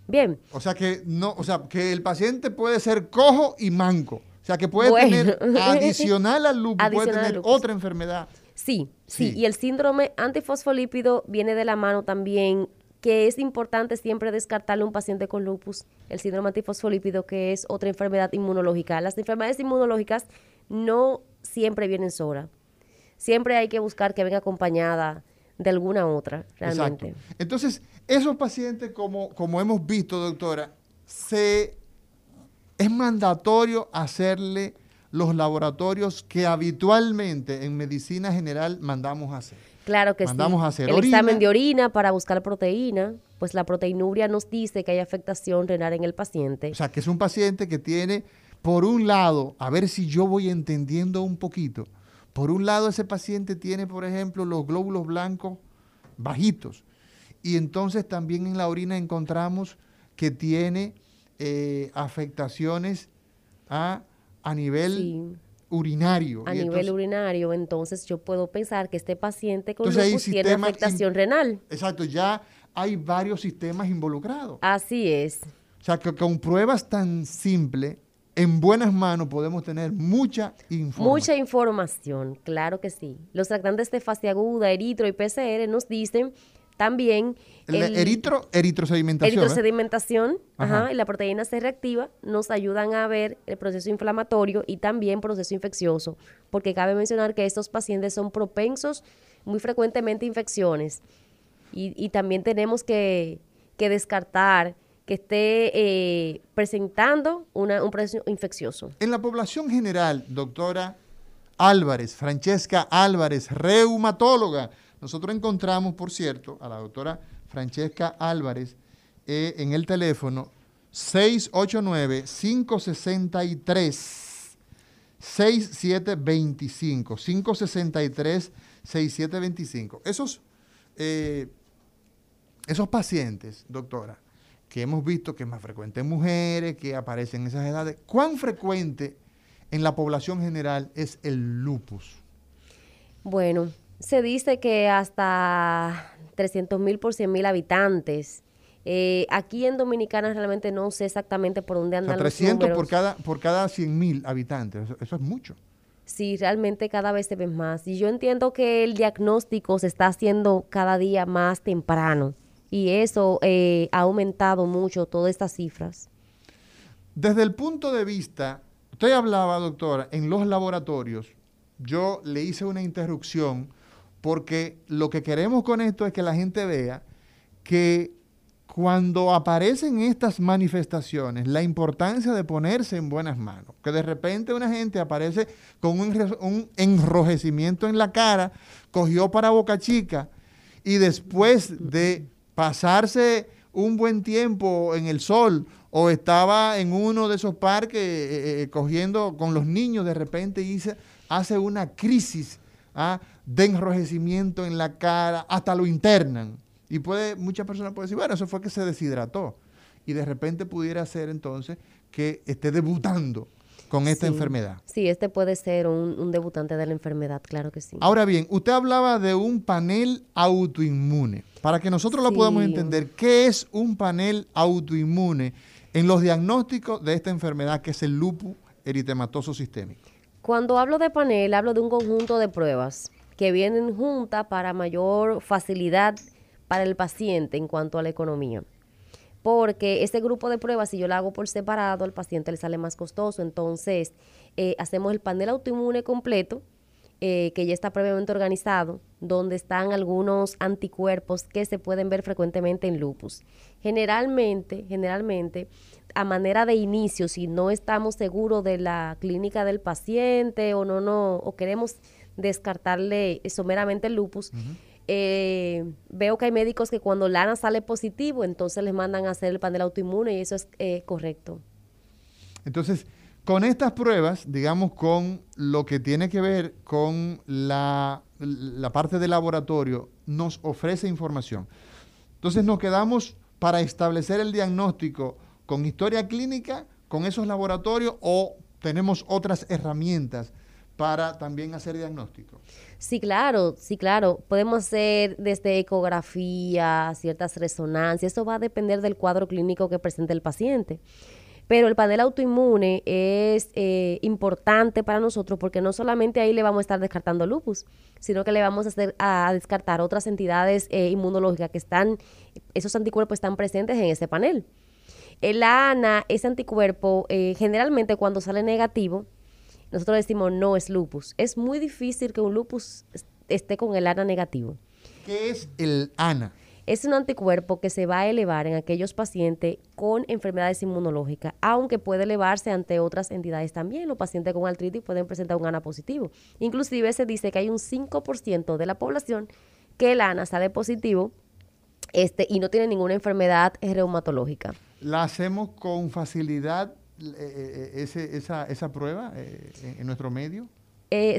[SPEAKER 4] Bien.
[SPEAKER 3] O sea que no, o sea que el paciente puede ser cojo y manco. O sea, que puede tener, adicional al lupus, puede tener otra enfermedad.
[SPEAKER 4] Sí, sí, Y el síndrome antifosfolípido viene de la mano también, que es importante siempre descartarle a un paciente con lupus, el síndrome antifosfolípido, que es otra enfermedad inmunológica. Las enfermedades inmunológicas no siempre vienen solas. Siempre hay que buscar que venga acompañada de alguna otra, realmente.
[SPEAKER 3] Exacto. Entonces, esos pacientes, como, como hemos visto, doctora, se es mandatorio hacerle los laboratorios que habitualmente en medicina general mandamos hacer.
[SPEAKER 4] Claro que
[SPEAKER 3] mandamos A hacer
[SPEAKER 4] el examen de orina para buscar proteína, pues la proteinuria nos dice que hay afectación renal en el paciente.
[SPEAKER 3] O sea, que es un paciente que tiene, por un lado, a ver si yo voy entendiendo un poquito, por un lado ese paciente tiene, por ejemplo, los glóbulos blancos bajitos, y entonces también en la orina encontramos que tiene eh, afectaciones a, a nivel urinario.
[SPEAKER 4] A nivel urinario, entonces yo puedo pensar que este paciente con lupus tiene afectación renal.
[SPEAKER 3] Exacto, ya hay varios sistemas involucrados.
[SPEAKER 4] Así es.
[SPEAKER 3] O sea, que con pruebas tan simples, en buenas manos podemos tener mucha información.
[SPEAKER 4] Mucha información, claro que sí. Los tratantes de fase aguda, eritro y PCR nos dicen también
[SPEAKER 3] el, eritro, eritrosedimentación.
[SPEAKER 4] Eritrosedimentación, ajá. y la proteína C reactiva nos ayudan a ver el proceso inflamatorio y también proceso infeccioso, porque cabe mencionar que estos pacientes son propensos muy frecuentemente a infecciones y, también tenemos que, descartar que esté eh, presentando una, un proceso infeccioso.
[SPEAKER 3] En la población general, doctora Álvarez, Francesca Álvarez, reumatóloga, nosotros encontramos, por cierto, a la doctora Francesca Álvarez eh, en el teléfono 689-563. 6725, 563 6725. Esos, eh, esos pacientes, doctora, que hemos visto que es más frecuente en mujeres, que aparecen en esas edades, ¿cuán frecuente en la población general es el lupus?
[SPEAKER 4] Bueno, se dice que hasta 300 mil por 100 mil habitantes. Eh, aquí en Dominicana realmente no sé exactamente por dónde andan o
[SPEAKER 3] 300 por cada, por cada 100 mil habitantes, eso, es mucho.
[SPEAKER 4] Sí, realmente cada vez se ven más. Y yo entiendo que el diagnóstico se está haciendo cada día más temprano y eso eh, ha aumentado mucho todas estas cifras.
[SPEAKER 3] Desde el punto de vista, usted hablaba, doctora, en los laboratorios, yo le hice una interrupción porque lo que queremos con esto es que la gente vea que cuando aparecen estas manifestaciones, la importancia de ponerse en buenas manos, que de repente una gente aparece con un, enrojecimiento en la cara, cogió para Boca Chica y después de pasarse un buen tiempo en el sol o estaba en uno de esos parques eh, eh, eh, cogiendo con los niños, de repente hice, hace una crisis ¿ah? De enrojecimiento en la cara, hasta lo internan. Y puede, muchas personas pueden decir, bueno, eso fue que se deshidrató. Y de repente pudiera ser entonces que esté debutando con esta enfermedad.
[SPEAKER 4] Sí, este puede ser un, debutante de la enfermedad, claro que sí.
[SPEAKER 3] Ahora bien, usted hablaba de un panel autoinmune. Para que nosotros lo podamos entender, ¿qué es un panel autoinmune en los diagnósticos de esta enfermedad que es el lupus eritematoso sistémico?
[SPEAKER 4] Cuando hablo de panel, hablo de un conjunto de pruebas que vienen juntas para mayor facilidad para el paciente en cuanto a la economía. Porque ese grupo de pruebas, si yo lo hago por separado, al paciente le sale más costoso. Entonces, eh, hacemos el panel autoinmune completo, eh, que ya está previamente organizado, donde están algunos anticuerpos que se pueden ver frecuentemente en lupus. Generalmente, generalmente, a manera de inicio, si no estamos seguros de la clínica del paciente o no, no, o queremos descartarle someramente el lupus, eh, veo que hay médicos que cuando Lana sale positivo, entonces les mandan a hacer el panel autoinmune y eso es eh, correcto.
[SPEAKER 3] Entonces, con estas pruebas, digamos, con lo que tiene que ver con la, la parte de laboratorio, nos ofrece información. Entonces nos quedamos para establecer el diagnóstico con historia clínica, con esos laboratorios o tenemos otras herramientas para también hacer diagnóstico.
[SPEAKER 4] Sí, claro, sí, claro. Podemos hacer desde ecografía, ciertas resonancias. Eso va a depender del cuadro clínico que presente el paciente. Pero el panel autoinmune es eh, importante para nosotros porque no solamente ahí le vamos a estar descartando lupus, sino que le vamos a, hacer, a descartar otras entidades eh, inmunológicas que están, esos anticuerpos están presentes en ese panel. El ANA, ese anticuerpo, eh, generalmente cuando sale negativo, nosotros decimos no es lupus. Es muy difícil que un lupus esté con el ANA negativo.
[SPEAKER 3] ¿Qué es el ANA?
[SPEAKER 4] Es un anticuerpo que se va a elevar en aquellos pacientes con enfermedades inmunológicas, aunque puede elevarse ante otras entidades también. Los pacientes con artritis pueden presentar un ANA positivo. Inclusive se dice que hay un 5% de la población que el ANA sale positivo este, y no tiene ninguna enfermedad reumatológica.
[SPEAKER 3] ¿La hacemos con facilidad eh, eh, ese, esa, esa, prueba eh, en, nuestro medio?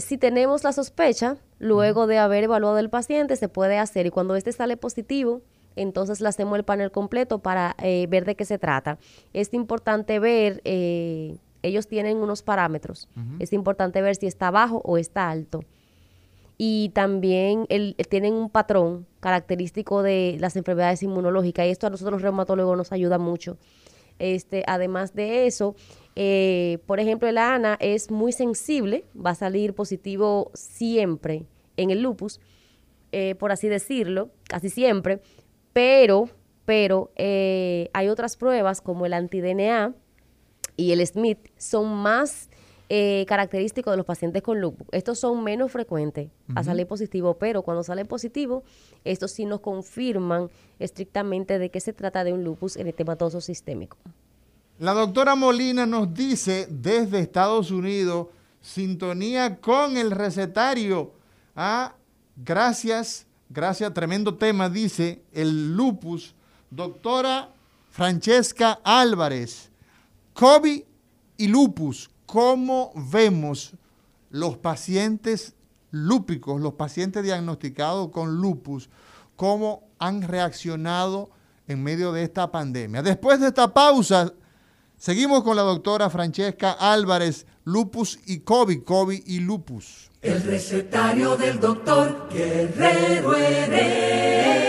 [SPEAKER 4] si tenemos la sospecha, luego de haber evaluado el paciente, se puede hacer y cuando este sale positivo, entonces le hacemos el panel completo para ver de qué se trata. Es importante ver, ellos tienen unos parámetros, es importante ver si está bajo o está alto. Y también el, tienen un patrón característico de las enfermedades inmunológicas y esto a nosotros los reumatólogos nos ayuda mucho este, además de eso, eh, por ejemplo, el ANA es muy sensible, va a salir positivo siempre en el lupus, eh, por así decirlo, casi siempre, pero, pero eh, hay otras pruebas como el anti-DNA y el SMIT son más característicos de los pacientes con lupus. Estos son menos frecuentes a salir positivo, pero cuando sale positivo, estos sí nos confirman estrictamente de que se trata de un lupus eritematoso sistémico.
[SPEAKER 3] La doctora Molina nos dice desde Estados Unidos, sintonía con el recetario. Ah, gracias, gracias, tremendo tema, dice el lupus. Doctora Francesca Álvarez, COVID y lupus, ¿cómo vemos los pacientes lúpicos, los pacientes diagnosticados con lupus? cómo han reaccionado en medio de esta pandemia. Después de esta pausa, seguimos con la doctora Francesca Álvarez, lupus y COVID, COVID y lupus.
[SPEAKER 2] El recetario del doctor Guerrero Heredia.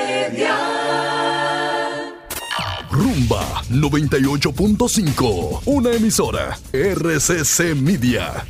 [SPEAKER 5] Rumba 98.5, una emisora RCC Media.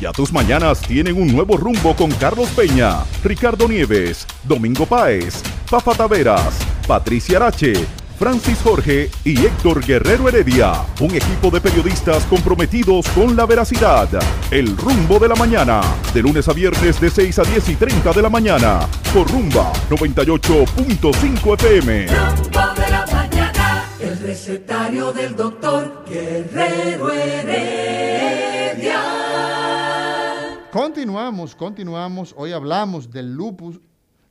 [SPEAKER 5] Ya tus mañanas tienen un nuevo rumbo con Carlos Peña, Ricardo Nieves, Domingo Páez, Fafa Taveras, Patricia Arache, Francis Jorge y Héctor Guerrero Heredia. Un equipo de periodistas comprometidos con la veracidad. El rumbo de la mañana. De lunes a viernes de 6 a 10 y 30 de la mañana. Por rumba 98.5 FM.
[SPEAKER 2] Rumbo de la mañana. El recetario del doctor Guerrero Heredia.
[SPEAKER 3] Continuamos, continuamos. Hoy hablamos del lupus,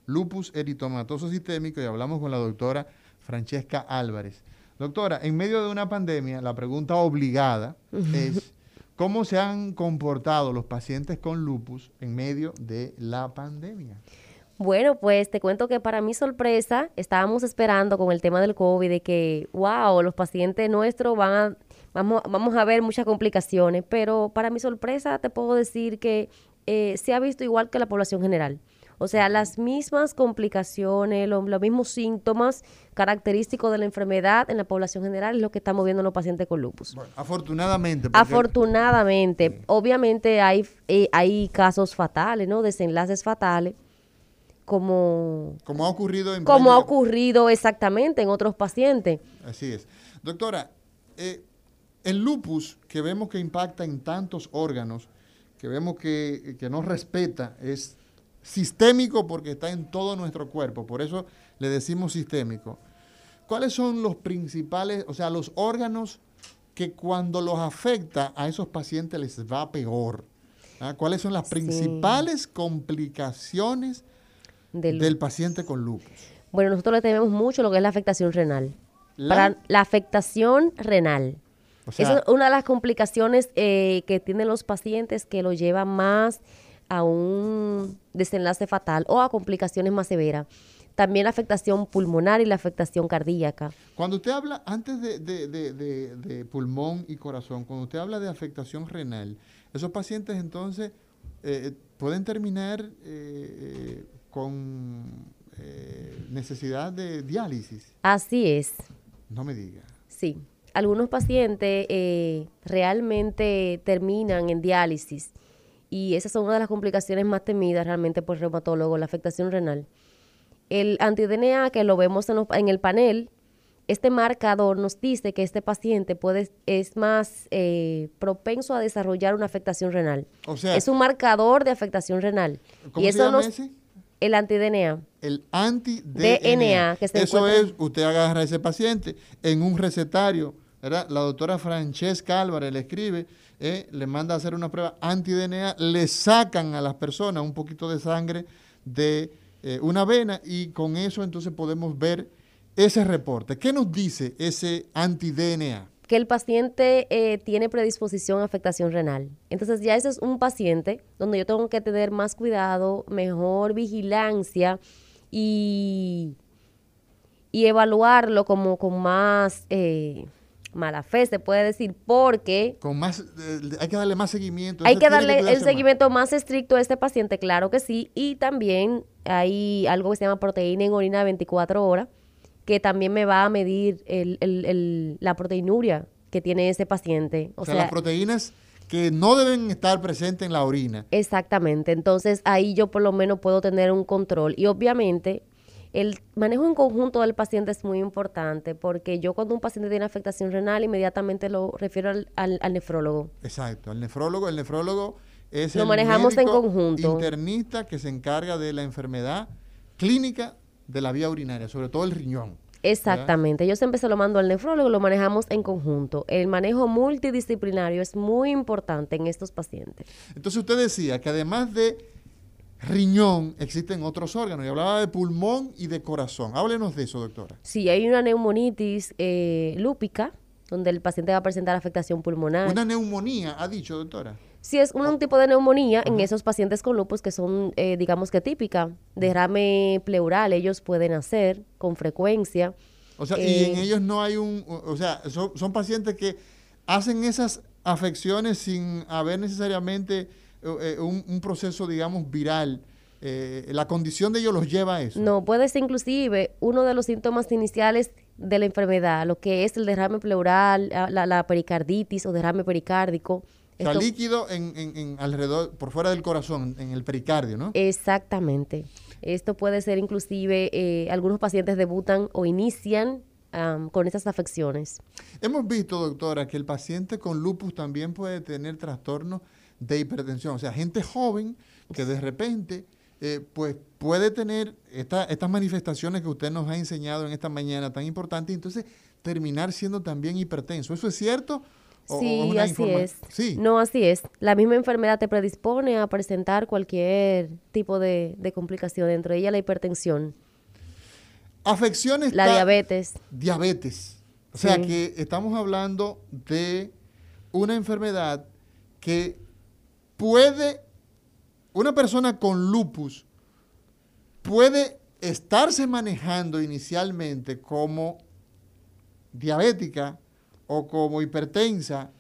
[SPEAKER 3] lupus eritomatoso sistémico y hablamos con la doctora Francesca Álvarez. Doctora, en medio de una pandemia, la pregunta obligada es cómo se han comportado los pacientes con lupus en medio de la pandemia.
[SPEAKER 4] Bueno, pues te cuento que para mi sorpresa, estábamos esperando con el tema del COVID de que, wow, los pacientes nuestros van a, vamos, vamos a ver muchas complicaciones, pero para mi sorpresa te puedo decir que eh, se ha visto igual que la población general. O sea, las mismas complicaciones, lo- los mismos síntomas característicos de la enfermedad en la población general es lo que estamos viendo en los pacientes con lupus.
[SPEAKER 3] Bueno, afortunadamente. porque-
[SPEAKER 4] Afortunadamente, obviamente hay, eh, hay casos fatales, ¿no? Desenlaces fatales, como,
[SPEAKER 3] como ha ocurrido en
[SPEAKER 4] como ha ocurrido exactamente en otros pacientes.
[SPEAKER 3] Así es. Doctora, eh, el lupus que vemos que impacta en tantos órganos, que vemos que, que no respeta, es sistémico porque está en todo nuestro cuerpo, por eso le decimos sistémico. ¿Cuáles son los principales, o sea, los órganos que cuando los afecta a esos pacientes les va peor? ¿Ah? ¿Cuáles son las
[SPEAKER 4] Sí.
[SPEAKER 3] principales complicaciones
[SPEAKER 4] Del,
[SPEAKER 3] del paciente con lupus?
[SPEAKER 4] bueno, nosotros le tememos mucho lo que es la afectación renal.
[SPEAKER 3] La-
[SPEAKER 4] Para la afectación renal.
[SPEAKER 3] o sea,
[SPEAKER 4] Esa es una de las complicaciones eh, que tienen los pacientes que lo lleva más a un desenlace fatal o a complicaciones más severas. También la afectación pulmonar y la afectación cardíaca.
[SPEAKER 3] Cuando usted habla, antes de, de- de- pulmón y corazón, cuando usted habla de afectación renal, esos pacientes entonces eh, pueden terminar eh, eh, con eh, necesidad de diálisis.
[SPEAKER 4] Así es.
[SPEAKER 3] No me diga.
[SPEAKER 4] Sí, algunos pacientes eh, realmente terminan en diálisis y esas son una de las complicaciones más temidas realmente por el reumatólogo, la afectación renal. El anti-DNA que lo vemos en, el panel, este marcador nos dice que este paciente puede, es más eh, propenso a desarrollar una afectación renal.
[SPEAKER 3] O sea,
[SPEAKER 4] es un marcador de afectación renal.
[SPEAKER 3] ¿cómo
[SPEAKER 4] y
[SPEAKER 3] se
[SPEAKER 4] eso
[SPEAKER 3] llama
[SPEAKER 4] nos,
[SPEAKER 3] ese?
[SPEAKER 4] el anti-DNA.
[SPEAKER 3] El anti-DNA.
[SPEAKER 4] DNA, que se
[SPEAKER 3] Eso
[SPEAKER 4] encuentra-
[SPEAKER 3] es, usted agarra a ese paciente en un recetario, ¿verdad? La doctora Francesca Álvarez le escribe, eh, le manda a hacer una prueba anti-DNA, le sacan a las personas un poquito de sangre de eh, una vena y con eso entonces podemos ver ese reporte. ¿Qué nos dice ese anti-DNA?
[SPEAKER 4] que el paciente eh, tiene predisposición a afectación renal. Entonces ya ese es un paciente donde yo tengo que tener más cuidado, mejor vigilancia y, y evaluarlo como con más mala fe, se puede decir, porque
[SPEAKER 3] Con más, eh, hay que darle más seguimiento.
[SPEAKER 4] hay que darle el
[SPEAKER 3] más.
[SPEAKER 4] seguimiento más estricto a este paciente, claro que sí, y también hay algo que se llama proteína en orina de 24 horas, que también me va a medir el- el- el- la proteinuria que tiene ese paciente.
[SPEAKER 3] O, sea, las proteínas que no deben estar presentes en la orina.
[SPEAKER 4] Exactamente, entonces ahí yo por lo menos puedo tener un control y obviamente el manejo en conjunto del paciente es muy importante porque yo cuando un paciente tiene afectación renal inmediatamente lo refiero al, al- al nefrólogo.
[SPEAKER 3] Exacto, el nefrólogo, el nefrólogo es
[SPEAKER 4] Lo
[SPEAKER 3] el
[SPEAKER 4] manejamos en
[SPEAKER 3] médico
[SPEAKER 4] conjunto.
[SPEAKER 3] internista que se encarga de la enfermedad clínica de la vía urinaria, sobre todo el riñón.
[SPEAKER 4] Exactamente, yo siempre se lo mando al nefrólogo, lo manejamos en conjunto. El manejo multidisciplinario es muy importante en estos pacientes.
[SPEAKER 3] Entonces usted decía que además de riñón existen otros órganos y hablaba de pulmón y de corazón. Háblenos de eso, doctora.
[SPEAKER 4] Si hay una neumonitis eh, lúpica, donde el paciente va a presentar afectación pulmonar.
[SPEAKER 3] Una neumonía, ha dicho, doctora.
[SPEAKER 4] Si es un, un tipo de neumonía en esos pacientes con lupus que son, eh, digamos que típica, derrame pleural, ellos pueden hacer con frecuencia.
[SPEAKER 3] O sea, y
[SPEAKER 4] Eh,
[SPEAKER 3] en ellos no hay un, o o sea, son, son pacientes que hacen esas afecciones sin haber necesariamente eh, eh, un, un proceso, digamos, viral. Eh, la condición de ellos los lleva a eso.
[SPEAKER 4] No, puede ser inclusive uno de los síntomas iniciales de la enfermedad, lo que es el derrame pleural, la, pericarditis o derrame pericárdico.
[SPEAKER 3] O sea,
[SPEAKER 4] Esto-
[SPEAKER 3] líquido en, en- en alrededor, por fuera del corazón, en el pericardio, ¿no?
[SPEAKER 4] Exactamente. Esto puede ser inclusive, eh, algunos pacientes debutan o inician am, con estas afecciones.
[SPEAKER 3] Hemos visto, doctora, que el paciente con lupus también puede tener trastornos de hipertensión. O sea, gente joven que de repente eh, pues puede tener esta- estas manifestaciones que usted nos ha enseñado en esta mañana tan importantes y entonces terminar siendo también hipertenso. ¿Eso es cierto? ¿O-
[SPEAKER 4] Sí, así es.
[SPEAKER 3] Sí.
[SPEAKER 4] No, así es. La misma enfermedad te predispone a presentar cualquier tipo de, de complicación, dentro de ella la hipertensión,
[SPEAKER 3] Afecciones.
[SPEAKER 4] la diabetes.
[SPEAKER 3] diabetes. O sea
[SPEAKER 4] Sí.
[SPEAKER 3] que estamos hablando de una enfermedad que puede, una persona con lupus puede estarse manejando inicialmente como diabética o como hipertensa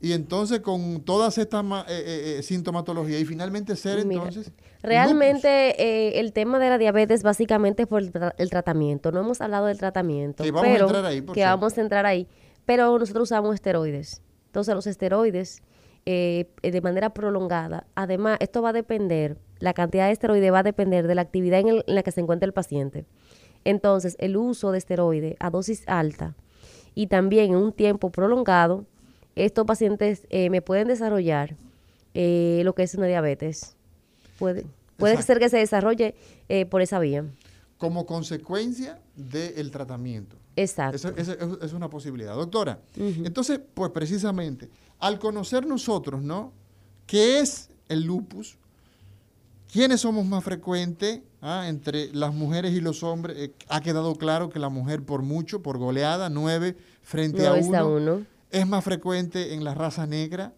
[SPEAKER 3] y entonces con todas estas eh, eh, eh, sintomatologías y finalmente ser
[SPEAKER 4] Mira,
[SPEAKER 3] entonces
[SPEAKER 4] Realmente eh, el tema de la diabetes básicamente es por el, tra- el tratamiento. No hemos hablado del tratamiento.
[SPEAKER 3] Que vamos a
[SPEAKER 4] pero,
[SPEAKER 3] entrar ahí, por
[SPEAKER 4] Que vamos a entrar ahí. Pero nosotros usamos esteroides. Entonces los esteroides eh, eh, de manera prolongada. Además, esto va a depender, la cantidad de esteroides va a depender de la actividad en, el- en la que se encuentra el paciente. Entonces, el uso de esteroides a dosis alta y también en un tiempo prolongado, estos pacientes eh, me pueden desarrollar eh, lo que es una diabetes. Puede, puede
[SPEAKER 3] Exacto.
[SPEAKER 4] ser que se desarrolle eh, por esa vía.
[SPEAKER 3] como consecuencia del tratamiento.
[SPEAKER 4] Exacto.
[SPEAKER 3] Esa, esa es- es una posibilidad. Doctora, entonces, pues precisamente, al conocer nosotros, ¿no? ¿Qué es el lupus? ¿Quiénes somos más frecuentes ah, entre las mujeres y los hombres? Eh, ha quedado claro que la mujer por mucho, por goleada, nueve frente
[SPEAKER 4] No
[SPEAKER 3] a
[SPEAKER 4] es a
[SPEAKER 3] uno,
[SPEAKER 4] uno.
[SPEAKER 3] es más frecuente en la raza negra.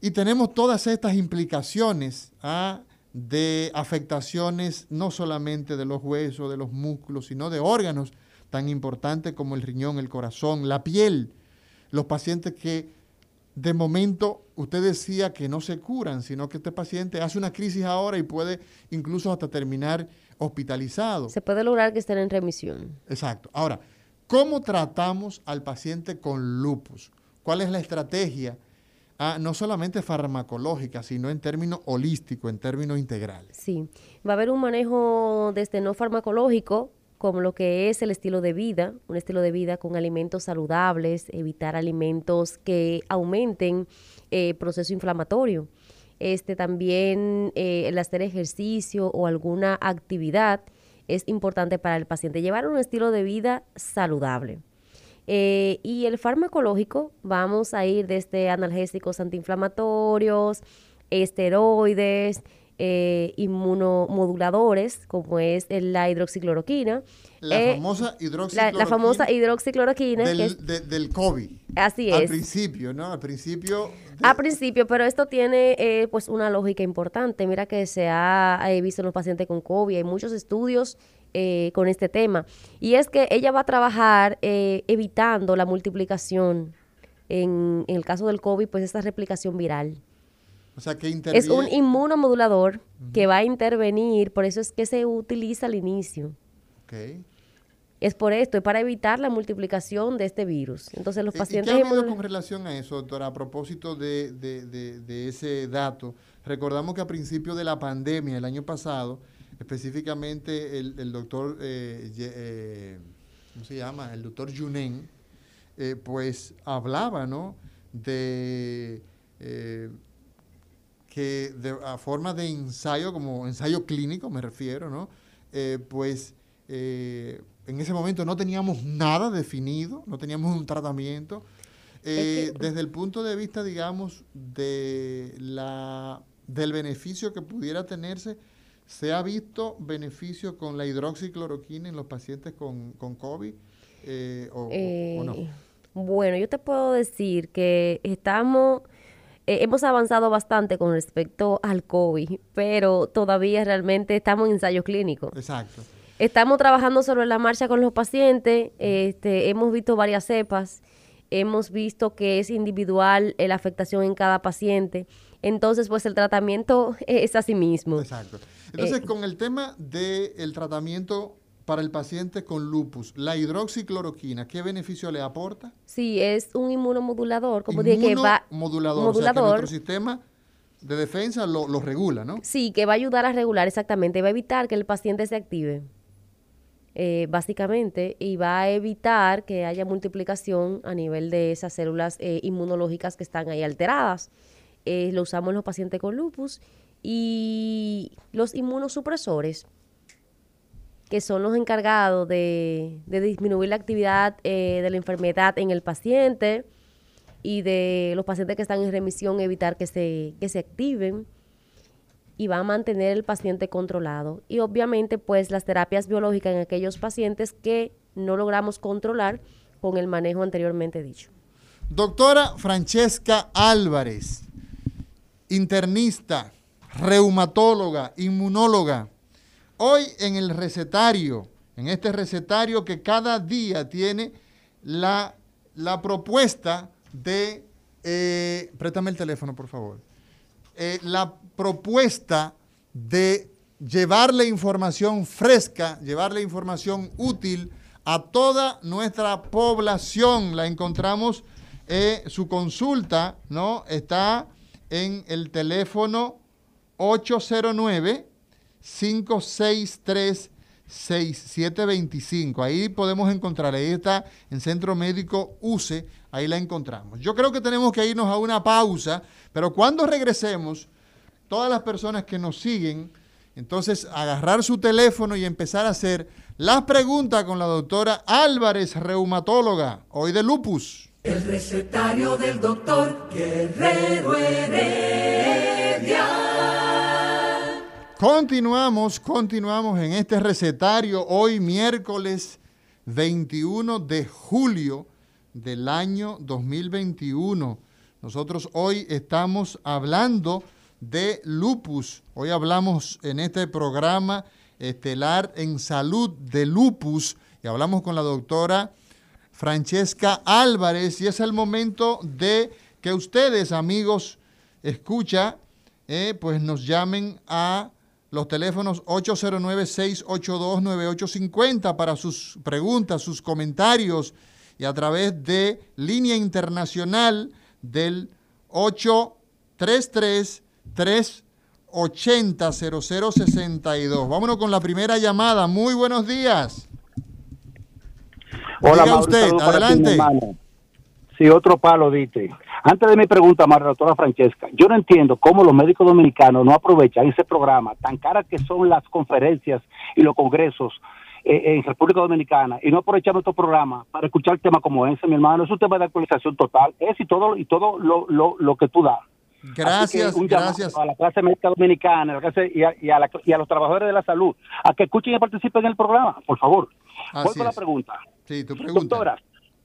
[SPEAKER 3] Y tenemos todas estas implicaciones ah, de afectaciones no solamente de los huesos, de los músculos, sino de órganos tan importantes como el riñón, el corazón, la piel. Los pacientes que de momento usted decía que no se curan, sino que este paciente hace una crisis ahora y puede incluso hasta terminar hospitalizado.
[SPEAKER 4] Se puede lograr que estén en remisión.
[SPEAKER 3] Exacto. Ahora, ¿cómo tratamos al paciente con lupus? ¿Cuál es la estrategia? Ah, no solamente farmacológica, sino en términos holísticos, en términos integrales.
[SPEAKER 4] Sí, va a haber un manejo desde no farmacológico, como lo que es el estilo de vida, un estilo de vida con alimentos saludables, evitar alimentos que aumenten eh, proceso inflamatorio. Este también eh, el hacer ejercicio o alguna actividad es importante para el paciente. Llevar un estilo de vida saludable. Eh, y el farmacológico, vamos a ir desde analgésicos antiinflamatorios, esteroides, eh, inmunomoduladores, como es la hidroxicloroquina.
[SPEAKER 3] La
[SPEAKER 4] eh,
[SPEAKER 3] famosa hidroxicloroquina.
[SPEAKER 4] la famosa hidroxicloroquina. que
[SPEAKER 3] del,
[SPEAKER 4] es-
[SPEAKER 3] de- del COVID.
[SPEAKER 4] así
[SPEAKER 3] Al
[SPEAKER 4] es.
[SPEAKER 3] principio, ¿no? Al principio. de-
[SPEAKER 4] A principio, pero esto tiene eh, pues una lógica importante. Mira que se ha eh, visto en los pacientes con COVID, hay muchos estudios eh, con este tema. Y es que ella va a trabajar eh, evitando la multiplicación. En, en el caso del COVID, pues esta replicación viral.
[SPEAKER 3] O sea, que
[SPEAKER 4] Es un inmunomodulador que va a intervenir, por eso es que se utiliza al inicio.
[SPEAKER 3] Ok.
[SPEAKER 4] Es por esto, es para evitar la multiplicación de este virus. Entonces los
[SPEAKER 3] ¿Y- ¿Y
[SPEAKER 4] pacientes
[SPEAKER 3] qué ha habido con relación a eso, doctora? A propósito de, de- de- de ese dato, recordamos que a principio de la pandemia, el año pasado, específicamente el, el doctor, eh, eh, ¿cómo se llama? El doctor Junen, eh, pues hablaba, ¿no? De eh, que de, a forma de ensayo, como ensayo clínico me refiero, ¿no? Eh, pues eh, en ese momento no teníamos nada definido, no teníamos un tratamiento. Eh, Desde el punto de vista, digamos, de la, del beneficio que pudiera tenerse, ¿se ha visto beneficio con la hidroxicloroquina en los pacientes con, con COVID? o, o- o no?
[SPEAKER 4] Bueno, yo te puedo decir que estamos, eh, hemos avanzado bastante con respecto al COVID, pero todavía realmente estamos en ensayos clínicos.
[SPEAKER 3] Exacto.
[SPEAKER 4] Estamos trabajando sobre la marcha con los pacientes, este, hemos visto varias cepas, hemos visto que es individual eh, la afectación en cada paciente, entonces pues el tratamiento es así mismo.
[SPEAKER 3] Exacto. Entonces,
[SPEAKER 4] Eh,
[SPEAKER 3] con el tema del tratamiento para el paciente con lupus, la hidroxicloroquina, ¿qué beneficio le aporta?
[SPEAKER 4] Sí, es un inmunomodulador, como dije, que va...
[SPEAKER 3] Inmunomodulador, o sea, que
[SPEAKER 4] modulador.
[SPEAKER 3] nuestro sistema de defensa lo, lo regula, ¿no?
[SPEAKER 4] Sí, que va a ayudar a regular exactamente, va a evitar que el paciente se active. eh, básicamente, y va a evitar que haya multiplicación a nivel de esas células eh, inmunológicas que están ahí alteradas. Eh, lo usamos en los pacientes con lupus y los inmunosupresores, que son los encargados de, disminuir la actividad de la enfermedad en el paciente y de los pacientes que están en remisión, evitar que se, que se activen y va a mantener el paciente controlado. Y obviamente, pues las terapias biológicas en aquellos pacientes que no logramos controlar con el manejo anteriormente dicho.
[SPEAKER 3] Doctora Francesca Álvarez, internista, reumatóloga, inmunóloga. Hoy en el recetario, en este recetario que cada día tiene la, la propuesta de... Eh, préstame el teléfono, por favor. Eh, la propuesta de llevarle información fresca, llevarle información útil a toda nuestra población. La encontramos, eh, su consulta, ¿no? Está en el teléfono 809 563 6725. Ahí podemos encontrar, ahí está en Centro Médico UCE, ahí la encontramos. Yo creo que tenemos que irnos a una pausa, pero cuando regresemos, todas las personas que nos siguen, entonces agarrar su teléfono y empezar a hacer las preguntas con la doctora Álvarez, reumatóloga, hoy de lupus.
[SPEAKER 2] El recetario del doctor Guerrero.
[SPEAKER 3] Continuamos, continuamos en este recetario hoy miércoles 21 de julio del año 2021. Nosotros hoy estamos hablando de lupus. Hoy hablamos en este programa estelar en salud de lupus y hablamos con la doctora Francesca Álvarez y es el momento de que ustedes, amigos, escucha, eh, pues nos llamen a los teléfonos 809-682-9850 para sus preguntas, sus comentarios y a través de línea internacional del 833-380-0062. Vámonos con la primera llamada. Muy buenos días.
[SPEAKER 6] Hola, Diga usted, adelante. Si otro palo, dite. Antes de mi pregunta, María doctora Francesca, yo no entiendo cómo los médicos dominicanos no aprovechan ese programa, tan caras que son las conferencias y los congresos eh, en República Dominicana, y no aprovechar nuestro programa para escuchar temas como ese, mi hermano. Es un tema de actualización total, es y todo, y todo lo, lo, lo que tú das.
[SPEAKER 3] Gracias, gracias.
[SPEAKER 6] A la clase médica dominicana y, a, y, a y, a, los trabajadores de la salud, a que escuchen y participen en el programa, por favor. Voy con la pregunta.
[SPEAKER 3] Sí, tu pregunta.
[SPEAKER 6] Doctora,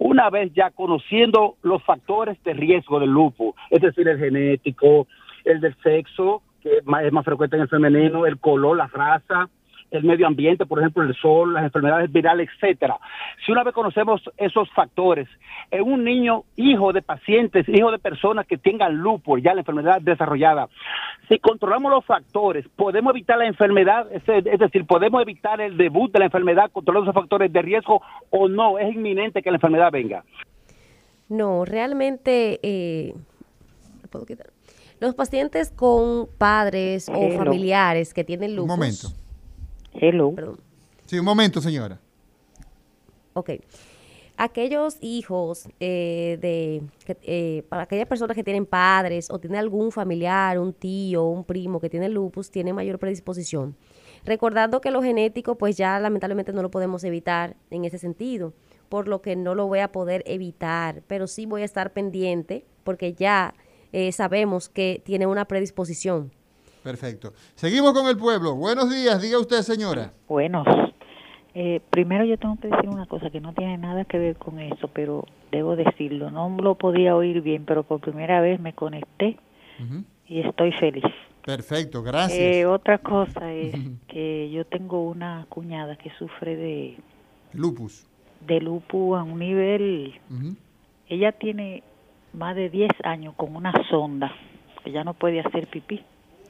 [SPEAKER 6] una vez ya conociendo los factores de riesgo del lupus, es decir, el genético, el del sexo, que es más, frecuente en el femenino, el color, la raza, el medio ambiente, por ejemplo, el sol, las enfermedades virales, etcétera. Si una vez conocemos esos factores, en un niño hijo de pacientes, hijo de personas que tengan lupus, ya la enfermedad desarrollada, si controlamos los factores, podemos evitar la enfermedad, es decir, podemos evitar el debut de la enfermedad controlando esos factores de riesgo o no, es inminente que la enfermedad venga.
[SPEAKER 4] No, realmente, eh, ¿puedo quitar? Los pacientes con padres o familiares que tienen lupus.
[SPEAKER 3] Un momento
[SPEAKER 4] Hello. Perdón.
[SPEAKER 3] Sí, un momento, señora.
[SPEAKER 4] Ok. Aquellos hijos eh, de, eh, para aquellas personas que tienen padres o tienen algún familiar, un tío, un primo que tiene lupus, tienen mayor predisposición. Recordando que lo genético, pues ya lamentablemente no lo podemos evitar en ese sentido, por lo que no lo voy a poder evitar, pero sí voy a estar pendiente porque ya eh, sabemos que tiene una predisposición.
[SPEAKER 3] Perfecto. Seguimos con el pueblo. Buenos días, diga usted, señora.
[SPEAKER 7] Buenos. Eh, primero yo tengo que decir una cosa que no tiene nada que ver con eso, pero debo decirlo. No lo podía oír bien, pero por primera vez me conecté y estoy feliz.
[SPEAKER 3] Perfecto, gracias.
[SPEAKER 7] Eh, otra cosa es que yo tengo una cuñada que sufre de...
[SPEAKER 3] Lupus.
[SPEAKER 7] De lupus a un nivel... Ella tiene más de 10 años con una sonda. Ella no puede hacer pipí.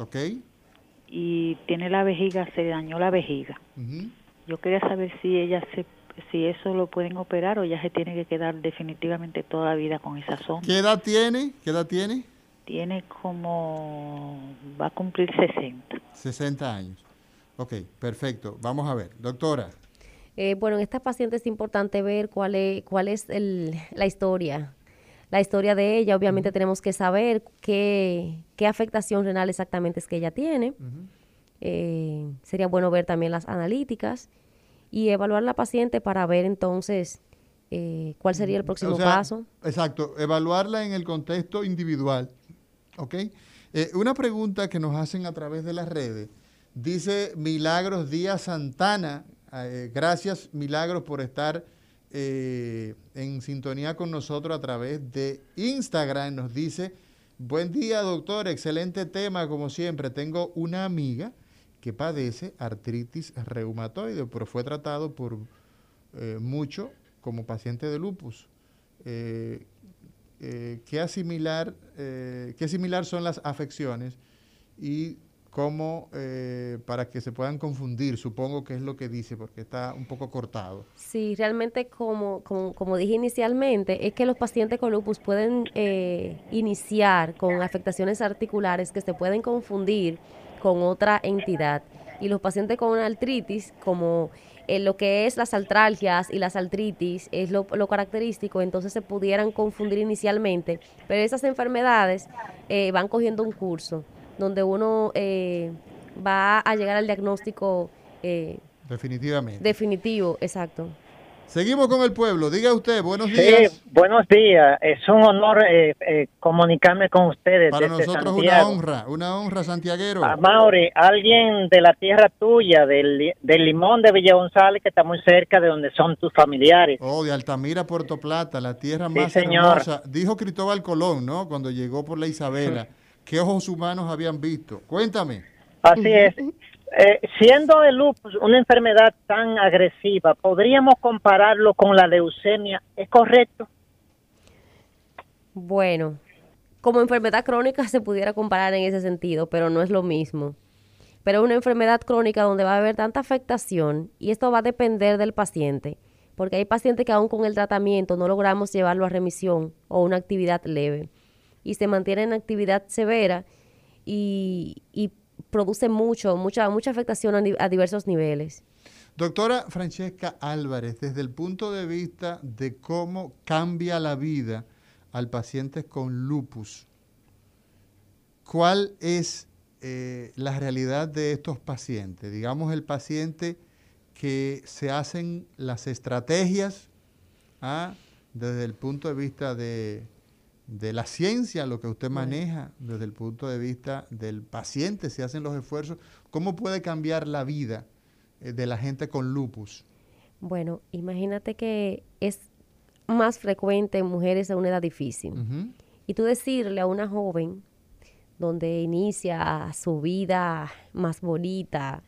[SPEAKER 3] Ok.
[SPEAKER 7] Y tiene la vejiga, se dañó la vejiga. Yo quería saber si ella se si eso lo pueden operar o ya se tiene que quedar definitivamente toda la vida con esa sonda.
[SPEAKER 3] ¿Qué edad tiene? ¿Qué edad tiene?
[SPEAKER 7] Tiene como va a cumplir 60.
[SPEAKER 3] 60 años. Ok, perfecto. Vamos a ver. Doctora.
[SPEAKER 4] Eh, bueno, en esta paciente es importante ver cuál es, cuál es el, la historia. La historia de ella, obviamente tenemos que saber qué, qué, afectación renal exactamente es que ella tiene. Eh, sería bueno ver también las analíticas y evaluar la paciente para ver entonces eh, cuál sería el próximo paso.
[SPEAKER 3] Exacto, evaluarla en el contexto individual. ¿Ok? Eh, una pregunta que nos hacen a través de las redes. Dice Milagros Díaz Santana, eh, gracias Milagros por estar en sintonía con nosotros a través de Instagram. Nos dice, buen día doctor, excelente tema como siempre. Tengo una amiga que padece artritis reumatoide, pero fue tratado por mucho como paciente de lupus. Eh, eh, ¿qué, asimilar, eh, ¿Qué similar son las afecciones y cómo, para que se puedan confundir, supongo que es lo que dice, porque está un poco cortado.
[SPEAKER 4] Sí, realmente como, como, dije inicialmente, es que los pacientes con lupus pueden iniciar con afectaciones articulares que se pueden confundir con otra entidad. Y los pacientes con artritis, como eh, lo que es las altralgias y las artritis es lo, característico, entonces se pudieran confundir inicialmente, pero esas enfermedades eh, van cogiendo un curso donde uno eh, va a llegar al diagnóstico
[SPEAKER 3] definitivamente
[SPEAKER 4] definitivo, exacto.
[SPEAKER 3] Seguimos con el pueblo. Diga usted, buenos días.
[SPEAKER 8] Sí, buenos días. Es un honor eh, eh, comunicarme con ustedes.
[SPEAKER 3] Para nosotros una honra, una honra, santiaguero.
[SPEAKER 8] A Mauri, alguien de la tierra tuya, del, Limón de Villa González, que está muy cerca de donde son tus familiares.
[SPEAKER 3] Oh, de Altamira, Puerto Plata, la tierra más hermosa. Dijo Cristóbal Colón, ¿no? Cuando llegó por la Isabela. ¿Qué ojos humanos habían visto? Cuéntame.
[SPEAKER 8] Así es. Eh, siendo el lupus una enfermedad tan agresiva, ¿podríamos compararlo con la leucemia? ¿Es correcto?
[SPEAKER 4] Bueno, como enfermedad crónica se pudiera comparar en ese sentido, pero no es lo mismo. Pero es una enfermedad crónica donde va a haber tanta afectación y esto va a depender del paciente, porque hay pacientes que aún con el tratamiento no logramos llevarlo a remisión o una actividad leve y se mantiene en actividad severa y, produce mucho, mucha, mucha afectación a, diversos niveles.
[SPEAKER 3] Doctora Francesca Álvarez, desde el punto de vista de cómo cambia la vida al paciente con lupus, ¿cuál es eh, la realidad de estos pacientes? Digamos, el paciente que se hacen las estrategias ¿ah? desde el punto de vista de de la ciencia, lo que usted maneja desde el punto de vista del paciente, si hacen los esfuerzos, ¿cómo puede cambiar la vida eh, de la gente con lupus?
[SPEAKER 4] Bueno, imagínate que es más frecuente en mujeres a una edad difícil. Y tú decirle a una joven donde inicia su vida más bonita,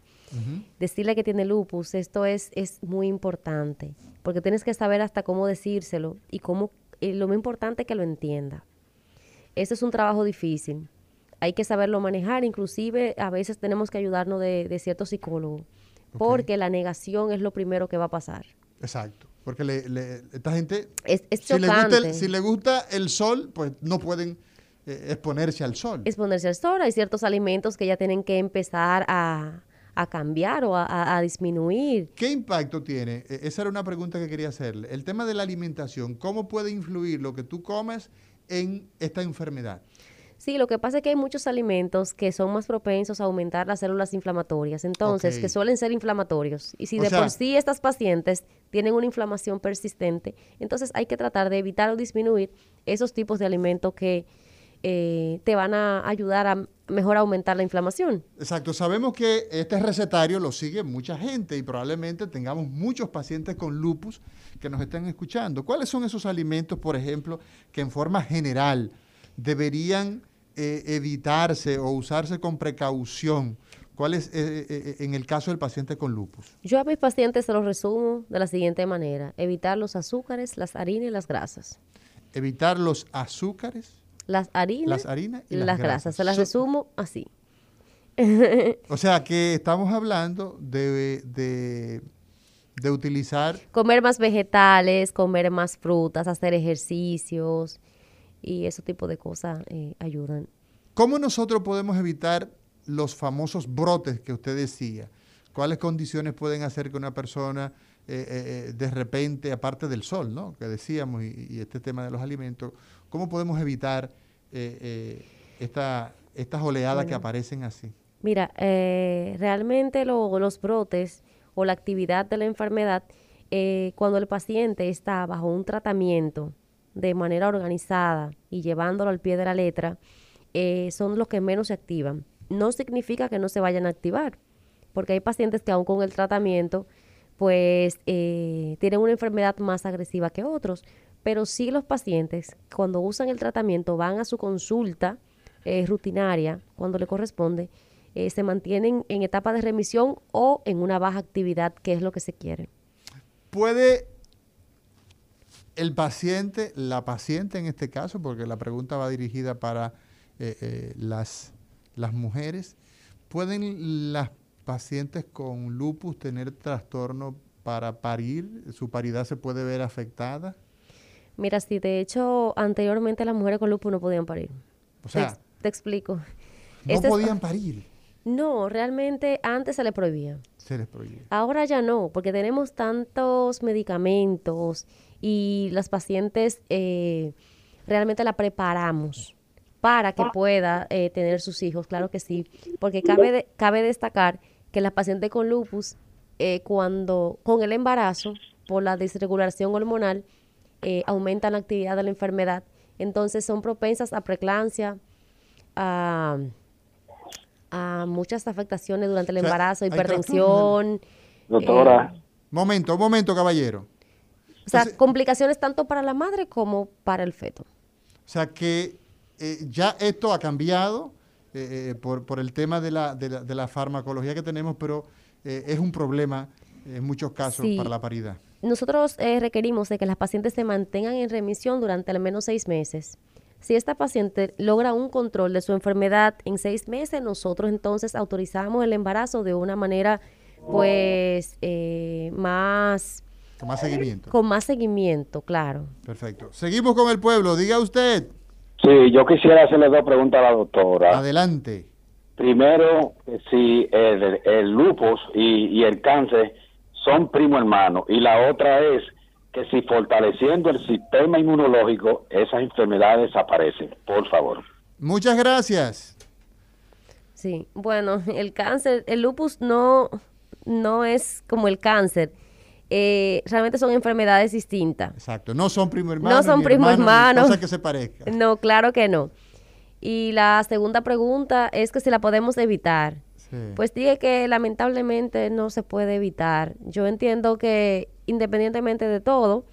[SPEAKER 4] decirle que tiene lupus, esto es, es muy importante, porque tienes que saber hasta cómo decírselo y cómo lo más importante es que lo entienda. Eso es un trabajo difícil. Hay que saberlo manejar, inclusive a veces tenemos que ayudarnos de, de cierto psicólogo, porque la negación es lo primero que va a pasar.
[SPEAKER 3] Exacto. Porque le, esta gente,
[SPEAKER 4] es,
[SPEAKER 3] si, le gusta el, si le gusta el sol, pues no pueden eh, exponerse al sol.
[SPEAKER 4] Exponerse al sol. Hay ciertos alimentos que ya tienen que empezar a, a cambiar o a, disminuir.
[SPEAKER 3] ¿Qué impacto tiene? E, esa era una pregunta que quería hacerle. El tema de la alimentación, ¿cómo puede influir lo que tú comes en esta enfermedad?
[SPEAKER 4] Sí, lo que pasa es que hay muchos alimentos que son más propensos a aumentar las células inflamatorias, entonces, que suelen ser inflamatorios. Y si de por sí estas pacientes tienen una inflamación persistente, entonces hay que tratar de evitar o disminuir esos tipos de alimentos que eh, te van a ayudar a mejor aumentar la inflamación.
[SPEAKER 3] Exacto, sabemos que este recetario lo sigue mucha gente y probablemente tengamos muchos pacientes con lupus que nos estén escuchando. ¿Cuáles son esos alimentos, por ejemplo, que en forma general deberían eh, evitarse o usarse con precaución? ¿Cuál es eh, en el caso del paciente con lupus?
[SPEAKER 4] Yo a mis pacientes se los resumo de la siguiente manera. Evitar los azúcares, las harinas y las grasas.
[SPEAKER 3] Evitar los azúcares,
[SPEAKER 4] las harinas, y las, grasas. Se las resumo así.
[SPEAKER 3] o sea que estamos hablando de, de, utilizar...
[SPEAKER 4] Comer más vegetales, comer más frutas, hacer ejercicios y ese tipo de cosas eh, ayudan.
[SPEAKER 3] ¿Cómo nosotros podemos evitar los famosos brotes que usted decía? ¿Cuáles condiciones pueden hacer que una persona eh, eh, de repente, aparte del sol, ¿no? Que decíamos, y, este tema de los alimentos, ¿cómo podemos evitar eh, esta, estas oleadas que aparecen así?
[SPEAKER 4] Mira, realmente los brotes o la actividad de la enfermedad, cuando el paciente está bajo un tratamiento de manera organizada y llevándolo al pie de la letra, son los que menos se activan. No significa que no se vayan a activar, porque hay pacientes que aún con el tratamiento pues eh, tienen una enfermedad más agresiva que otros. Pero sí los pacientes, cuando usan el tratamiento, van a su consulta eh, rutinaria, cuando le corresponde, eh, se mantienen en etapa de remisión o en una baja actividad, que es lo que se quiere.
[SPEAKER 3] ¿Puede el paciente, la paciente en este caso, porque la pregunta va dirigida para las, las mujeres, ¿pueden las pacientes con lupus tener trastorno para parir? ¿Su paridad se puede ver afectada?
[SPEAKER 4] Mira, sí, de hecho, anteriormente las mujeres con lupus no podían parir. O sea, te, explico.
[SPEAKER 3] No este podían parir.
[SPEAKER 4] No, realmente antes se les prohibía.
[SPEAKER 3] Se les prohibía.
[SPEAKER 4] Ahora ya no, porque tenemos tantos medicamentos y las pacientes eh, realmente la preparamos para que pueda eh, tener sus hijos, claro que sí, porque cabe, cabe destacar que las pacientes con lupus, eh, cuando con el embarazo, por la desregulación hormonal, eh, aumentan la actividad de la enfermedad. Entonces son propensas a preeclampsia, a, muchas afectaciones durante el embarazo, hipertensión.
[SPEAKER 3] Doctora. Eh, momento, momento, caballero.
[SPEAKER 4] O sea, complicaciones tanto para la madre como para el feto.
[SPEAKER 3] O sea que ya esto ha cambiado eh, eh, por, por, el tema de la, de la, de la farmacología que tenemos, pero eh, es un problema en muchos casos para la paridad.
[SPEAKER 4] Nosotros requerimos de que las pacientes se mantengan en remisión durante al menos seis meses. Si esta paciente logra un control de su enfermedad en seis meses, nosotros entonces autorizamos el embarazo de una manera, pues, más...
[SPEAKER 3] Con más seguimiento.
[SPEAKER 4] Con más seguimiento, claro.
[SPEAKER 3] Perfecto. Seguimos con el pueblo. Diga usted.
[SPEAKER 9] Sí, yo quisiera hacerle dos preguntas a la doctora.
[SPEAKER 3] Adelante.
[SPEAKER 9] Primero, si el, lupus y, el cáncer son primo hermano. Y la otra es que si fortaleciendo el sistema inmunológico, esas enfermedades desaparecen. Por favor.
[SPEAKER 3] Muchas gracias.
[SPEAKER 4] Sí, bueno, el cáncer, el lupus no, no es como el cáncer eh, realmente son enfermedades distintas.
[SPEAKER 3] Exacto, no son primo hermanos.
[SPEAKER 4] No son primo hermanos.
[SPEAKER 3] Cosa que se parezca.
[SPEAKER 4] No, claro que no. Y la segunda pregunta es que si la podemos evitar. Pues dije que lamentablemente no se puede evitar. Yo entiendo que independientemente de todo,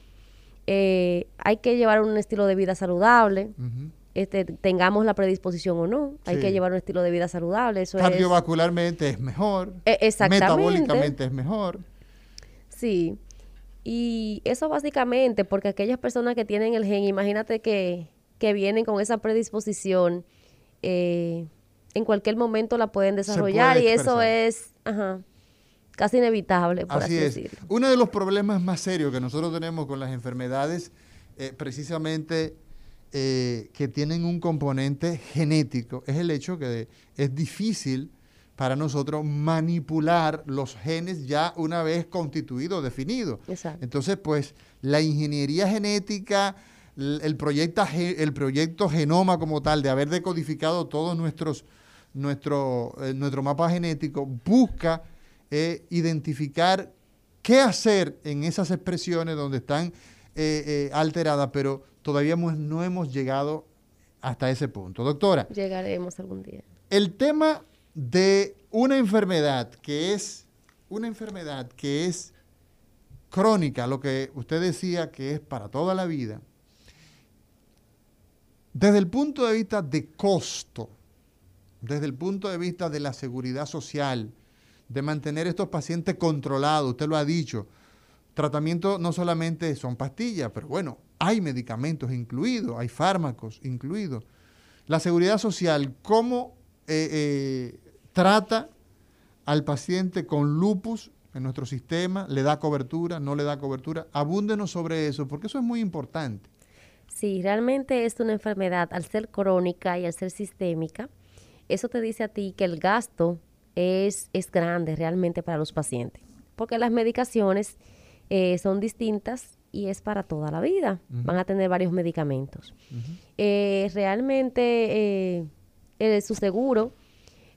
[SPEAKER 4] eh, hay que llevar un estilo de vida saludable. Este, tengamos la predisposición o no, hay que llevar un estilo de vida saludable. Eso
[SPEAKER 3] Cardiovascularmente es, mejor.
[SPEAKER 4] E, exactamente.
[SPEAKER 3] Metabólicamente es mejor.
[SPEAKER 4] Sí. Y eso básicamente porque aquellas personas que tienen el gen, imagínate que, que vienen con esa predisposición, eh, en cualquier momento la pueden desarrollar y eso es casi inevitable, por así,
[SPEAKER 3] es. Uno de los problemas más serios que nosotros tenemos con las enfermedades, eh, precisamente eh, que tienen un componente genético, es el hecho que es difícil para nosotros manipular los genes ya una vez constituidos, definidos. Entonces, pues la ingeniería genética, el, proyecto, el proyecto genoma como tal, de haber decodificado todos nuestros, nuestro, eh, nuestro mapa genético, busca eh, identificar qué hacer en esas expresiones donde están eh, alteradas, pero todavía no hemos llegado hasta ese punto. Doctora.
[SPEAKER 4] Llegaremos algún día.
[SPEAKER 3] El tema de una enfermedad que es una enfermedad que es crónica, lo que usted decía que es para toda la vida, desde el punto de vista de costo, desde el punto de vista de la seguridad social, de mantener estos pacientes controlados, usted lo ha dicho, tratamiento no solamente son pastillas, pero bueno, hay medicamentos incluidos, hay fármacos incluidos. La seguridad social, ¿cómo eh, eh, trata al paciente con lupus en nuestro sistema, le da cobertura, no le da cobertura. Abúndenos sobre eso, porque eso es muy importante.
[SPEAKER 4] Sí, realmente es una enfermedad, al ser crónica y al ser sistémica, eso te dice a ti que el gasto es, es grande realmente para los pacientes, porque las medicaciones eh, son distintas y es para toda la vida. Van a tener varios medicamentos. Eh, realmente eh, su seguro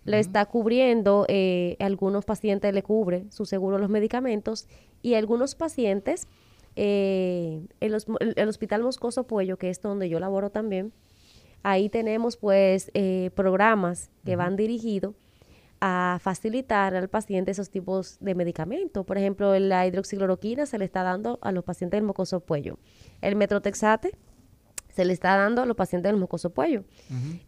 [SPEAKER 4] le está cubriendo, eh, algunos pacientes le cubre su seguro los medicamentos y algunos pacientes, eh, en los- el, el Hospital Moscoso Puello, que es donde yo laboro también, ahí tenemos pues eh, programas que van dirigidos a facilitar al paciente esos tipos de medicamentos. Por ejemplo, la hidroxicloroquina se le está dando a los pacientes del mocoso cuello. El metrotexate se le está dando a los pacientes del mocoso cuello.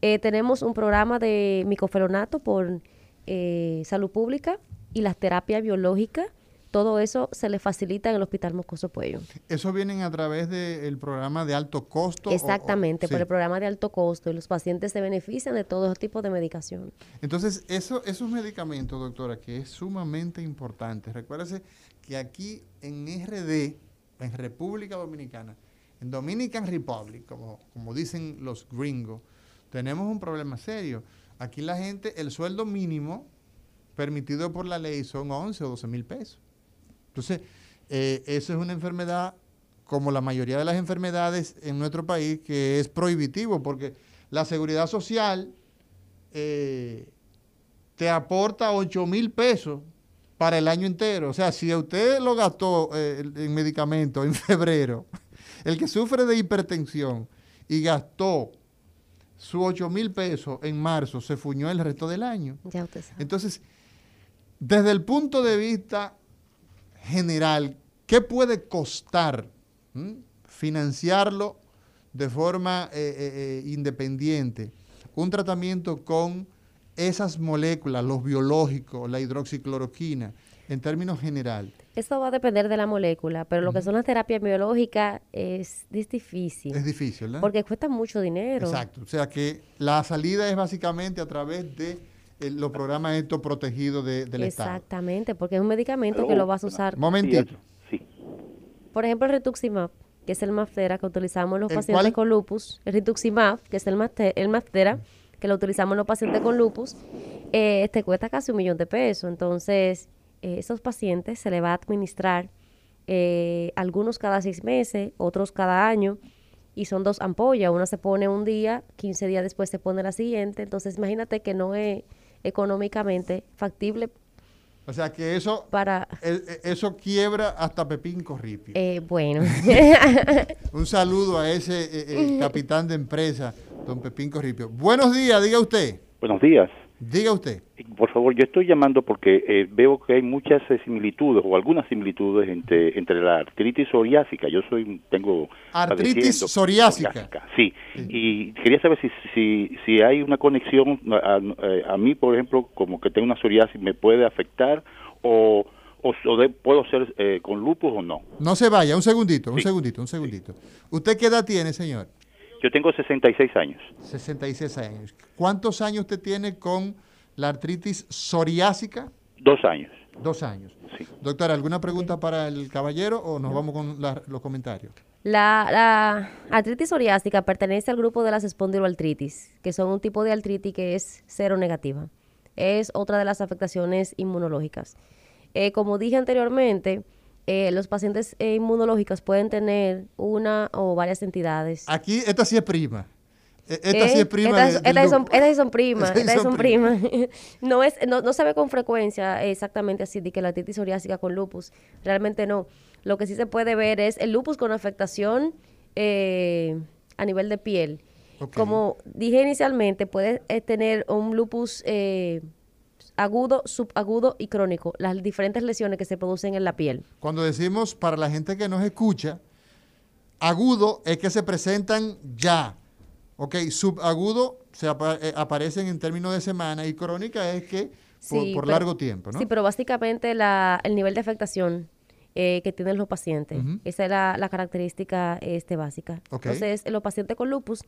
[SPEAKER 4] Eh, tenemos un programa de micofelonato por eh, salud pública y las terapias biológicas. Todo eso se le facilita en el Hospital Moscoso Puello.
[SPEAKER 3] ¿Eso vienen a través del programa de alto costo? o- o-
[SPEAKER 4] Exactamente, por el programa de alto costo y los pacientes se benefician de todo tipo de medicación.
[SPEAKER 3] Entonces, eso, esos medicamentos, doctora, que es sumamente importante. Recuérdese que aquí en RD, en República Dominicana, en Dominican Republic, como, dicen los gringos, tenemos un problema serio. Aquí la gente, el sueldo mínimo permitido por la ley son 11 o 12 mil pesos. Entonces, eh, eso es una enfermedad, como la mayoría de las enfermedades en nuestro país, que es prohibitivo, porque la seguridad social eh, te aporta 8 mil pesos para el año entero. O sea, si usted lo gastó eh, en medicamentos en febrero, el que sufre de hipertensión y gastó sus 8 mil pesos en marzo, se fuñó el resto del año.
[SPEAKER 4] Ya usted sabe.
[SPEAKER 3] Entonces, desde el punto de vista general, ¿qué puede costar financiarlo de forma eh, eh, eh, independiente? Un tratamiento con esas moléculas, los biológicos, la hidroxicloroquina, en términos general.
[SPEAKER 4] Eso va a depender de la molécula, pero lo que son las terapias biológicas es, es difícil.
[SPEAKER 3] Es difícil, ¿verdad?
[SPEAKER 4] Porque cuesta mucho dinero.
[SPEAKER 3] Exacto. O sea que la salida es básicamente a través de eh, los programas estos protegidos de- del Estado.
[SPEAKER 4] Exactamente, porque es un medicamento que lo vas a usar.
[SPEAKER 3] Momentito.
[SPEAKER 4] Por ejemplo, el rituximab, que es el Maftera que utilizamos en los
[SPEAKER 3] ¿El
[SPEAKER 4] pacientes
[SPEAKER 3] cuál?
[SPEAKER 4] con lupus. El rituximab, que es el, Mafte- el Maftera, que lo utilizamos en los pacientes con lupus, eh, te cuesta casi un millón de pesos. Entonces, eh, esos pacientes se le va a administrar eh, algunos cada seis meses, otros cada año, y son dos ampollas. Una se pone un día, 15 días después se pone la siguiente. Entonces, imagínate que no es económicamente factible
[SPEAKER 3] O sea que eso,
[SPEAKER 4] para...
[SPEAKER 3] eh, eh, eso quiebra hasta Pepín Corripio.
[SPEAKER 4] Eh, bueno.
[SPEAKER 3] Un saludo a ese eh, eh, capitán de empresa, don Pepín Corripio. Buenos días, diga usted.
[SPEAKER 10] Buenos días.
[SPEAKER 3] Diga usted.
[SPEAKER 10] Por favor, yo estoy llamando porque eh, veo que hay muchas eh, similitudes o algunas similitudes entre, entre la artritis psoriásica. Yo soy tengo
[SPEAKER 3] Artritis psoriásica.
[SPEAKER 10] Sí, y quería saber si, si, si hay una conexión a, a- a mí, por ejemplo, como que tengo una psoriasis, me puede afectar o, o, o de- puedo ser eh, con lupus o no.
[SPEAKER 3] No se vaya, un segundito, un
[SPEAKER 10] Sí.
[SPEAKER 3] segundito, un segundito. ¿Usted qué edad tiene, señor?
[SPEAKER 10] Yo tengo 66 años.
[SPEAKER 3] 66 años. ¿Cuántos años usted tiene con la artritis psoriásica?
[SPEAKER 10] Dos años.
[SPEAKER 3] Dos años.
[SPEAKER 10] Sí.
[SPEAKER 3] Doctora, ¿alguna pregunta para el caballero o nos vamos con la- los comentarios?
[SPEAKER 4] La, la artritis psoriásica pertenece al grupo de las espondiloartritis, que son un tipo de artritis que es cero negativa. Es otra de las afectaciones inmunológicas. Eh, como dije anteriormente, eh, los pacientes eh, inmunológicos pueden tener una o varias entidades.
[SPEAKER 3] Aquí, esta sí es prima. E- Esta sí
[SPEAKER 4] Eh,
[SPEAKER 3] es prima.
[SPEAKER 4] Estas, estas sí son, estas sí son primas.
[SPEAKER 3] Estas sí
[SPEAKER 4] estas sí
[SPEAKER 3] son
[SPEAKER 4] primas. no, es, no, no se ve con frecuencia exactamente así de que la artritis psoriásica con lupus. Realmente no. Lo que sí se puede ver es el lupus con afectación eh, a nivel de piel. Como dije inicialmente, puede eh, tener un lupus eh, agudo, subagudo y crónico. Las diferentes lesiones que se producen en la piel.
[SPEAKER 3] Cuando decimos para la gente que nos escucha, agudo es que se presentan ya. Ok, subagudo se eh, aparecen en términos de semana y crónica es que por,
[SPEAKER 4] Sí,
[SPEAKER 3] por
[SPEAKER 4] pero-
[SPEAKER 3] largo tiempo, ¿no?
[SPEAKER 4] Sí, pero básicamente la, el nivel de afectación eh, que tienen los pacientes, esa es la, la característica este, básica. Entonces, los pacientes con lupus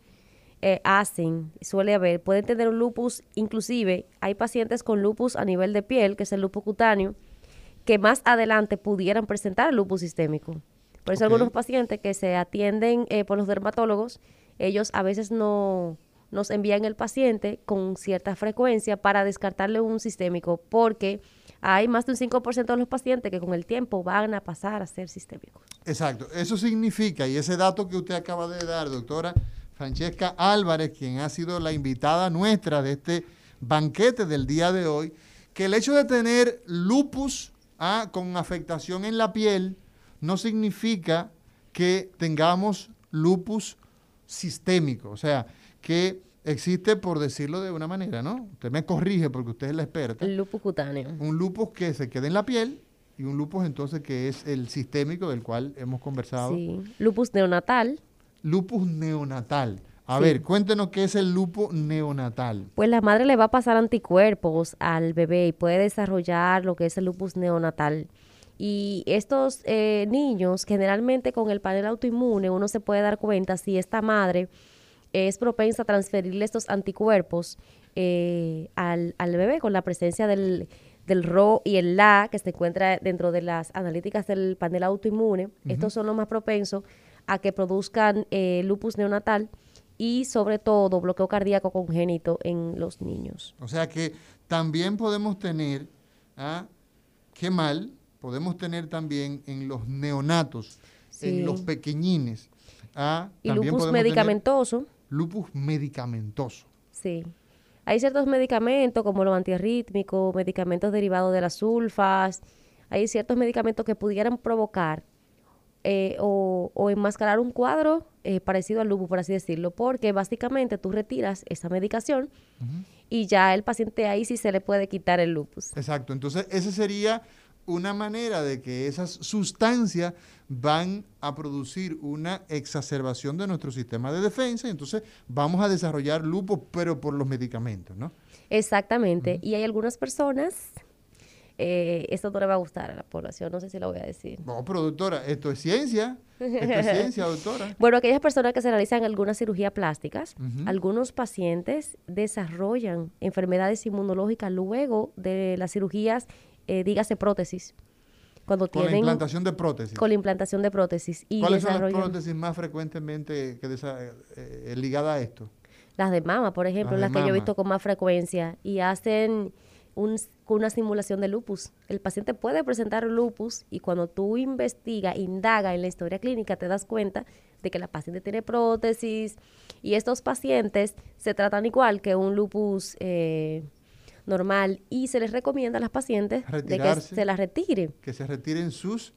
[SPEAKER 4] eh, hacen, suele haber, pueden tener un lupus, inclusive hay pacientes con lupus a nivel de piel, que es el lupus cutáneo, que más adelante pudieran presentar lupus sistémico. Por eso algunos pacientes que se atienden eh, por los dermatólogos, ellos a veces no, nos envían el paciente con cierta frecuencia para descartarle un sistémico, porque hay más de un 5% de los pacientes que con el tiempo van a pasar a ser sistémicos.
[SPEAKER 3] Exacto. Eso significa, y ese dato que usted acaba de dar, doctora Francesca Álvarez, quien ha sido la invitada nuestra de este banquete del día de hoy, que el hecho de tener lupus ah, con afectación en la piel no significa que tengamos lupus sistémico. O sea, que existe, por decirlo de una manera, ¿no? Usted me corrige porque usted es la experta.
[SPEAKER 4] El lupus cutáneo.
[SPEAKER 3] Un lupus que se queda en la piel y un lupus entonces que es el sistémico del cual hemos conversado.
[SPEAKER 4] Sí, lupus neonatal.
[SPEAKER 3] Lupus neonatal. A ver, cuéntenos qué es el lupus neonatal.
[SPEAKER 4] Pues la madre le va a pasar anticuerpos al bebé y puede desarrollar lo que es el lupus neonatal. Y estos eh, niños, generalmente con el panel autoinmune, uno se puede dar cuenta si esta madre es propensa a transferirle estos anticuerpos eh, al, bebé con la presencia del, del RO y el LA que se encuentra dentro de las analíticas del panel autoinmune. Estos son los más propensos a que produzcan eh, lupus neonatal y sobre todo bloqueo cardíaco congénito en los niños.
[SPEAKER 3] O sea que también podemos tener, ¿ah? qué mal, podemos tener también en los neonatos, en los pequeñines. ¿ah?
[SPEAKER 4] Y lupus medicamentoso
[SPEAKER 3] lupus medicamentoso.
[SPEAKER 4] Sí. Hay ciertos medicamentos como los antiarrítmicos, medicamentos derivados de las sulfas, hay ciertos medicamentos que pudieran provocar eh, o, enmascarar un cuadro eh, parecido al lupus, por así decirlo, porque básicamente tú retiras esa medicación y ya el paciente ahí sí se le puede quitar el lupus.
[SPEAKER 3] Exacto, entonces ese sería una manera de que esas sustancias van a producir una exacerbación de nuestro sistema de defensa y entonces vamos a desarrollar lupus, pero por los medicamentos, ¿no?
[SPEAKER 4] Exactamente. Y hay algunas personas, eh, esto no le va a gustar a la población, no sé si lo voy a decir.
[SPEAKER 3] No, pero doctora, esto es ciencia. Esto es ciencia, doctora.
[SPEAKER 4] Bueno, aquellas personas que se realizan algunas cirugías plásticas, algunos pacientes desarrollan enfermedades inmunológicas luego de las cirugías eh, dígase prótesis.
[SPEAKER 3] Cuando con la implantación de prótesis.
[SPEAKER 4] Con la implantación de prótesis.
[SPEAKER 3] Y ¿Cuáles son las prótesis más frecuentemente que eh, eh, ligadas a esto?
[SPEAKER 4] Las de mama, por ejemplo, las, que yo he visto con más frecuencia. Y hacen una simulación de lupus. El paciente puede presentar lupus y cuando tú investigas, indaga en la historia clínica, te das cuenta de que la paciente tiene prótesis y estos pacientes se tratan igual que un lupus eh, normal y se les recomienda a las pacientes de que se las retiren.
[SPEAKER 3] Que se retiren sus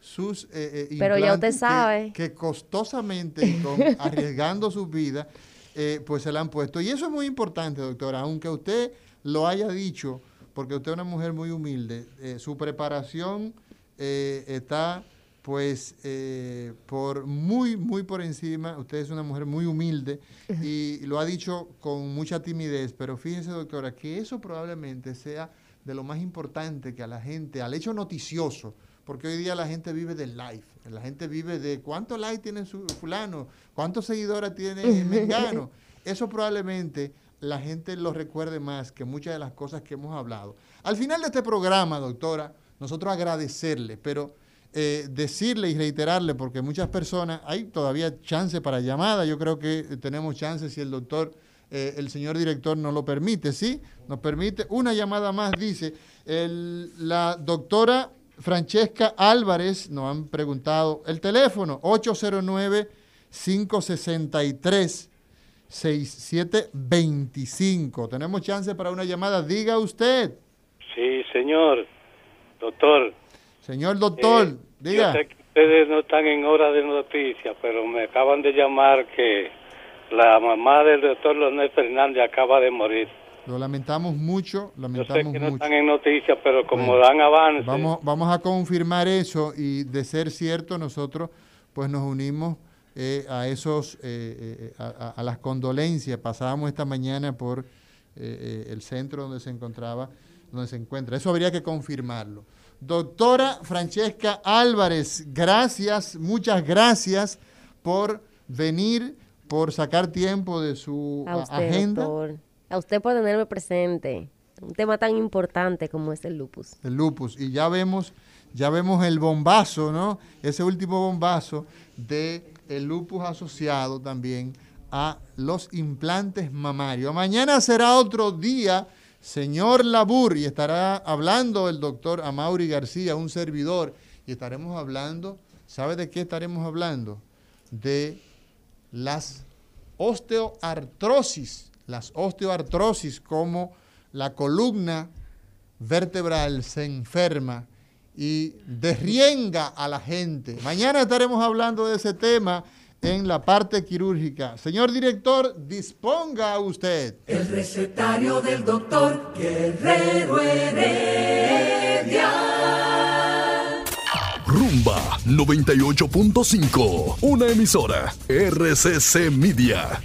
[SPEAKER 3] sus
[SPEAKER 4] eh, eh Pero ya usted sabe.
[SPEAKER 3] Que, costosamente, arriesgando su vida, eh, pues se la han puesto. Y eso es muy importante, doctora, aunque usted lo haya dicho, porque usted es una mujer muy humilde, eh, su preparación está pues eh, por muy, muy por encima, usted es una mujer muy humilde y lo ha dicho con mucha timidez, pero fíjese doctora, que eso probablemente sea de lo más importante que a la gente, al hecho noticioso, porque hoy día la gente vive del live, la gente vive de cuántos likes tiene su fulano, cuántos seguidores tiene Mengano, eso probablemente la gente lo recuerde más que muchas de las cosas que hemos hablado. Al final de este programa, doctora, nosotros agradecerle, pero eh, decirle y reiterarle, porque muchas personas, hay todavía chance para llamada, yo creo que tenemos chance si el doctor, eh, el señor director nos lo permite, ¿sí? Nos permite una llamada más, dice, la doctora Francesca Álvarez nos han preguntado el teléfono 809 563 6725. Tenemos chance para una llamada, diga usted.
[SPEAKER 11] Sí, señor. Doctor,
[SPEAKER 3] Señor doctor, eh, diga.
[SPEAKER 11] Yo sé que ustedes no están en hora de noticias, pero me acaban de llamar que la mamá del doctor Leonel Fernández acaba de morir.
[SPEAKER 3] Lo lamentamos mucho, lamentamos
[SPEAKER 11] Yo sé que
[SPEAKER 3] no
[SPEAKER 11] están en noticias, pero como dan avance.
[SPEAKER 3] Vamos, vamos a confirmar eso y de ser cierto nosotros pues nos unimos eh, a esos, eh, a, a, las condolencias. Pasábamos esta mañana por el centro donde se encontraba, donde se encuentra. Eso habría que confirmarlo. Doctora Francesca Álvarez, gracias, muchas gracias por venir, por sacar tiempo de su
[SPEAKER 4] a usted,
[SPEAKER 3] agenda.
[SPEAKER 4] A usted por tenerme presente. Un tema tan importante como es el lupus.
[SPEAKER 3] El lupus. Y ya vemos, ya vemos el bombazo, ¿no? Ese último bombazo de el lupus asociado también a los implantes mamarios. Mañana será otro día, señor Labur, y estará hablando el doctor Amaury García, un servidor, y estaremos hablando, ¿sabe de qué estaremos hablando? De las osteoartrosis, las osteoartrosis como la columna vertebral se enferma y derrienga a la gente. Mañana estaremos hablando de ese tema en la parte quirúrgica. Señor director, disponga usted.
[SPEAKER 2] El recetario del doctor Guerrero Heredia.
[SPEAKER 12] Rumba 98.5, una emisora RCC Media.